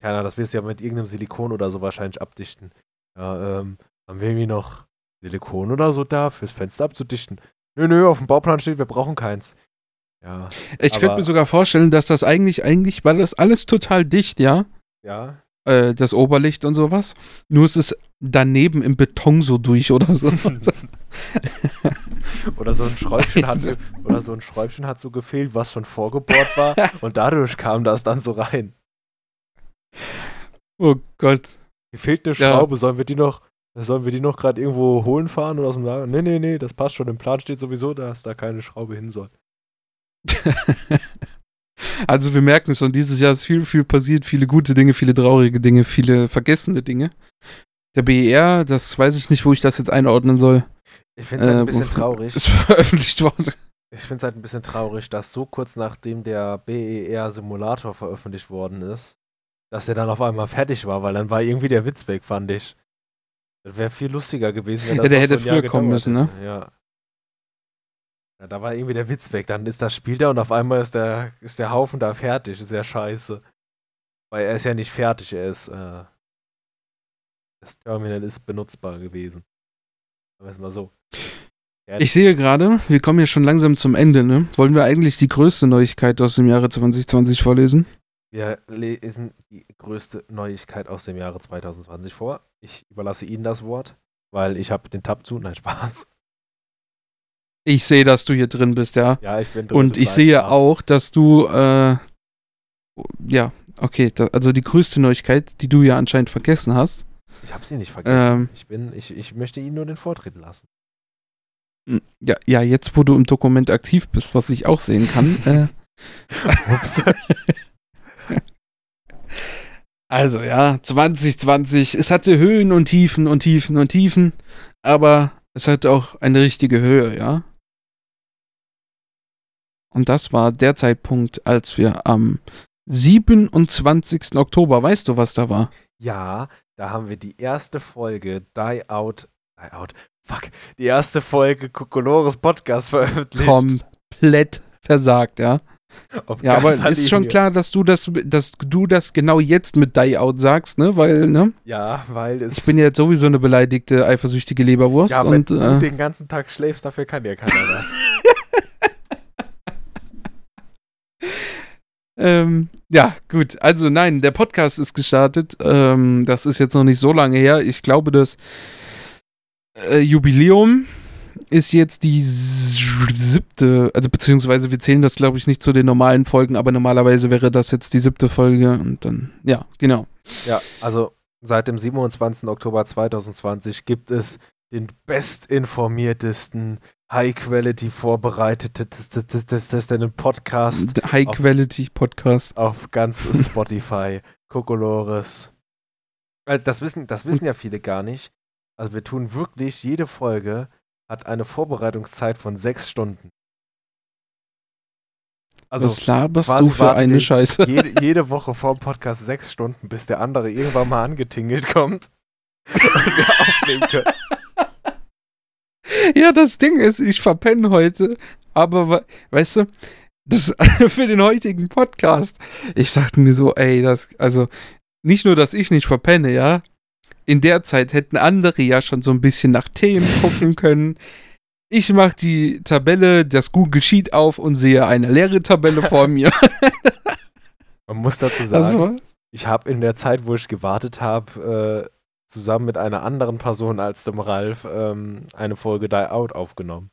keine Ahnung, das wirst du ja mit irgendeinem Silikon oder so wahrscheinlich abdichten. Ja, ähm, haben wir irgendwie noch Silikon oder so da, fürs Fenster abzudichten? Nö, nö, auf dem Bauplan steht, wir brauchen keins. Ja, Ich könnte mir sogar vorstellen, dass das eigentlich, eigentlich war das alles total dicht, ja? ja. Äh, das Oberlicht und sowas. Nur es ist daneben im Beton so durch oder so. *laughs* Oder so ein Schräubchen hat so, oder so ein Schräubchen hat so gefehlt, was schon vorgebohrt war *laughs* und dadurch kam das dann so rein. oh Gott. Hier fehlt eine Ja. Schraube, sollen wir die noch, sollen wir die noch gerade irgendwo holen fahren oder aus dem Lager? Nee, nee, nee, das passt schon. Im Plan steht sowieso, dass da keine Schraube hin soll. *laughs* also wir merken es schon, dieses Jahr ist viel, viel passiert, viele gute Dinge, viele traurige Dinge, viele vergessene Dinge. Der BER, das weiß ich nicht, wo ich das jetzt einordnen soll, Ich finde es halt Äh, ein bisschen wo- traurig. ist *laughs* veröffentlicht worden. Ich finde es halt ein bisschen traurig, dass so kurz nachdem der BER-Simulator veröffentlicht worden ist, dass er dann auf einmal fertig war, weil dann war irgendwie der Witz weg, fand ich. Das wäre viel lustiger gewesen, wenn das Ja, der hätte so Jahr früher kommen müssen, ne? Ja. Ja. Da war irgendwie der Witz weg. Dann ist das Spiel da und auf einmal ist der, ist der Haufen da fertig. Ist ja scheiße. Weil er ist ja nicht fertig, er ist, äh, das Terminal ist benutzbar gewesen. Sagen wir es mal so. Ich sehe gerade, wir kommen ja schon langsam zum Ende, ne? Wollen wir eigentlich die größte Neuigkeit aus dem Jahre 2020 vorlesen? Wir lesen die größte Neuigkeit aus dem Jahre 2020 vor. Ich überlasse Ihnen das Wort, weil ich habe den Tab zu. Nein, Spaß. Ich sehe, dass du hier drin bist, ja. Ja, ich bin drin. Und ich sehe Spaß. auch, dass du, äh, ja, okay, da, also die größte Neuigkeit, die du ja anscheinend vergessen hast. Ich habe sie nicht vergessen. Ähm. ich, bin, ich, ich möchte Ihnen nur den Vortritt lassen. Hm, Ja, ja, jetzt wo du im Dokument aktiv bist, was ich auch sehen kann. *laughs* äh, *laughs* also ja, 2020, es hatte Höhen und Tiefen und Tiefen und Tiefen, aber es hatte auch eine richtige Höhe, ja. Und das war der Zeitpunkt, als wir am 27. Oktober, weißt du, was da war? ja, da haben wir die erste Folge Die Out. Die Out. Fuck. Die erste Folge Kokolores Podcast veröffentlicht. Komplett versagt, ja. Auf Ja, aber ist schon klar, dass du das, dass du das genau jetzt mit Die Out sagst, ne? Weil, ne? Ja, weil es. Ich bin ja jetzt sowieso eine beleidigte, eifersüchtige Leberwurst Ja, wenn und du äh, den ganzen Tag schläfst, dafür kann ja keiner *laughs* was. Ähm, ja, gut. Also nein, der Podcast ist gestartet. Ähm, das ist jetzt noch nicht so lange her. Ich glaube, das äh, Jubiläum ist jetzt die siebte, also beziehungsweise wir zählen das, glaube ich, nicht zu den normalen Folgen, aber normalerweise wäre das jetzt die siebte Folge und dann, ja, genau. Ja, also seit dem 27. Oktober 2020 gibt es den bestinformiertesten, high-quality vorbereitetesten Podcast High Quality Podcast. auf ganz *laughs* Spotify, Kokolores. Äh, Das wissen, das wissen ja viele gar nicht. Also wir tun wirklich, jede Folge hat eine Vorbereitungszeit von sechs Stunden. Also Was laberst du für eine Scheiße? jede, *laughs* jede Woche vor dem Podcast sechs Stunden, bis der andere irgendwann mal angetingelt kommt *laughs* und wir aufnehmen können. *laughs* Ja, das Ding ist, ich verpenne heute, aber we- weißt du, das *laughs* für den heutigen Podcast. Ich sagte mir so, ey, das, also nicht nur, dass ich nicht verpenne, ja. In der Zeit hätten andere ja schon so ein bisschen nach Themen gucken können. Ich mache die Tabelle, das Google Sheet auf und sehe eine leere Tabelle vor *laughs* mir. Man muss dazu Das sagen, ich habe in der Zeit, wo ich gewartet habe, äh, zusammen mit einer anderen Person als dem Ralf ähm, eine Folge Die Out aufgenommen.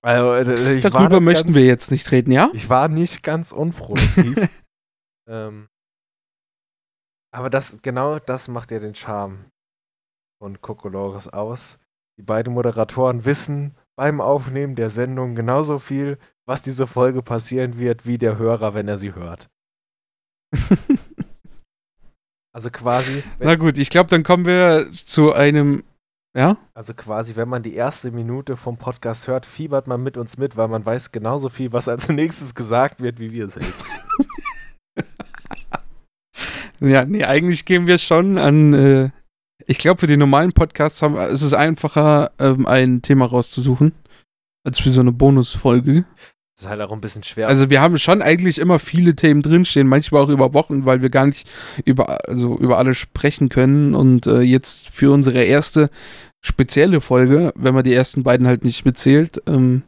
Also, äh, darüber möchten ganz, wir jetzt nicht reden, ja? Ich war nicht ganz unproduktiv. *laughs* ähm, aber das, genau das macht ja den Charme von Kokolores aus. Die beiden Moderatoren wissen beim Aufnehmen der Sendung genauso viel, was diese Folge passieren wird, wie der Hörer, wenn er sie hört. *laughs* Also quasi, wenn, Na gut, ich glaube, dann kommen wir zu einem, ja? also quasi, wenn man die erste Minute vom Podcast hört, fiebert man mit uns mit, weil man weiß genauso viel, was als nächstes gesagt wird, wie wir selbst. *laughs* Ja, nee, eigentlich gehen wir schon an. Äh, ich glaube, für die normalen Podcasts haben, ist es einfacher, ähm, ein Thema rauszusuchen, als für so eine Bonusfolge. Das ist halt auch ein bisschen schwer. Also wir haben schon eigentlich immer viele Themen drinstehen, manchmal auch über Wochen, weil wir gar nicht über, also über alle sprechen können. Und äh, jetzt für unsere erste spezielle Folge, wenn man die ersten beiden halt nicht mitzählt, ähm,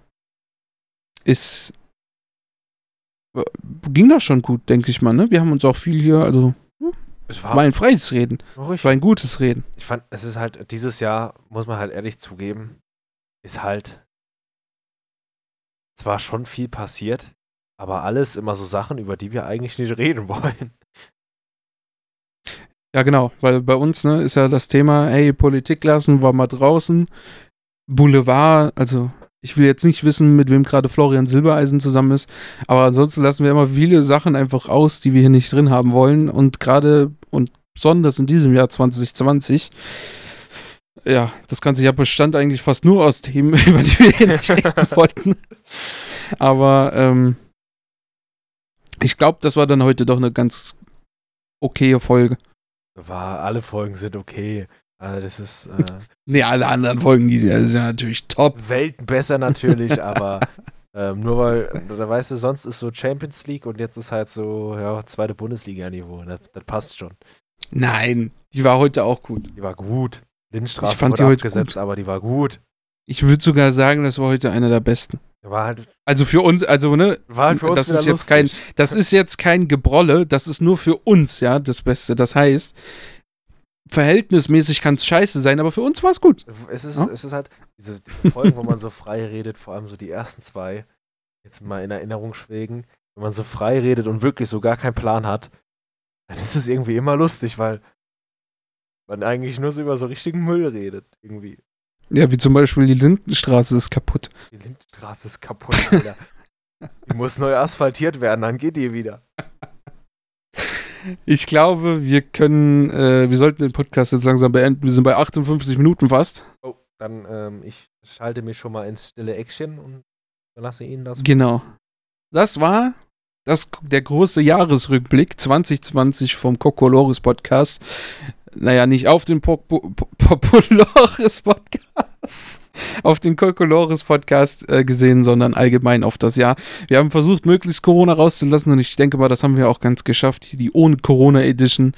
ist äh, ging das schon gut, denke ich mal. Ne? Wir haben uns auch viel hier, also es war ein freies Reden, ruhig. war ein gutes Reden. Ich fand, es ist halt, dieses Jahr, muss man halt ehrlich zugeben, ist halt zwar schon viel passiert, aber alles immer so Sachen, über die wir eigentlich nicht *laughs* reden wollen. Ja, genau, weil bei uns ne, ist ja das Thema, hey, Politik lassen wir mal draußen. Boulevard, also ich will jetzt nicht wissen, mit wem gerade Florian Silbereisen zusammen ist, aber ansonsten lassen wir immer viele Sachen einfach aus, die wir hier nicht drin haben wollen. Und gerade und besonders in diesem Jahr 2020, ja, das Ganze Jahr bestand eigentlich fast nur aus Themen, *laughs* über die wir nicht reden *laughs* wollten. Aber ähm, ich glaube, das war dann heute doch eine ganz okaye Folge. War, alle Folgen sind okay. Also das ist äh, *laughs* Nee, alle anderen Folgen, die sind ja natürlich top. Welten besser natürlich, aber ähm, nur weil, da weißt du, sonst ist so Champions League und jetzt ist halt so, ja, zweite Bundesliga-Niveau. Das, das passt schon. Nein, die war heute auch gut. Die war gut. Lindenstraße Ich fand die heute abgesetzt, gut. aber die war gut. Ich würde sogar sagen, das war heute einer der besten. War halt, Also für uns, also ne, war halt für uns das ist jetzt kein, lustig. *laughs* das ist jetzt kein Gebrolle, das ist nur für uns, ja, das Beste. Das heißt, verhältnismäßig kann es scheiße sein, aber für uns war es gut. Es ist, Ja? es ist halt diese die Folgen, wo man so frei redet, vor allem so die ersten zwei, jetzt mal in Erinnerung schwelgen, wenn man so frei redet und wirklich so gar keinen Plan hat, dann ist es irgendwie immer lustig, weil man eigentlich nur so über so richtigen Müll redet, irgendwie. Ja, wie zum Beispiel die Lindenstraße ist kaputt. Die Lindenstraße ist kaputt, Alter. die muss neu asphaltiert werden, dann geht die wieder. Ich glaube, wir können, äh, wir sollten den Podcast jetzt langsam beenden. Wir sind bei 58 Minuten fast. Oh, dann, ähm, ich schalte mich schon mal ins stille Action und verlasse Ihnen das. Genau. Das war das, der große Jahresrückblick 2020 vom Kokolores Podcast. Naja, nicht auf den Po- Po- Po- Populores Podcast, auf den Kokolores Podcast äh, gesehen, sondern allgemein auf das Jahr. Wir haben versucht, möglichst Corona rauszulassen und ich denke mal, das haben wir auch ganz geschafft, die ohne Corona Edition.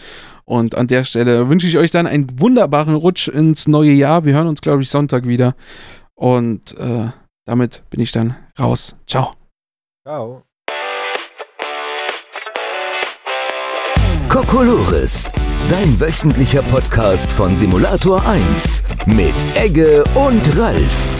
Und an der Stelle wünsche ich euch dann einen wunderbaren Rutsch ins neue Jahr. Wir hören uns, glaube ich, Sonntag wieder. Und äh, damit bin ich dann raus. Ciao. Ciao. Kokolores, dein wöchentlicher Podcast von Simulator 1 mit Egge und Ralf.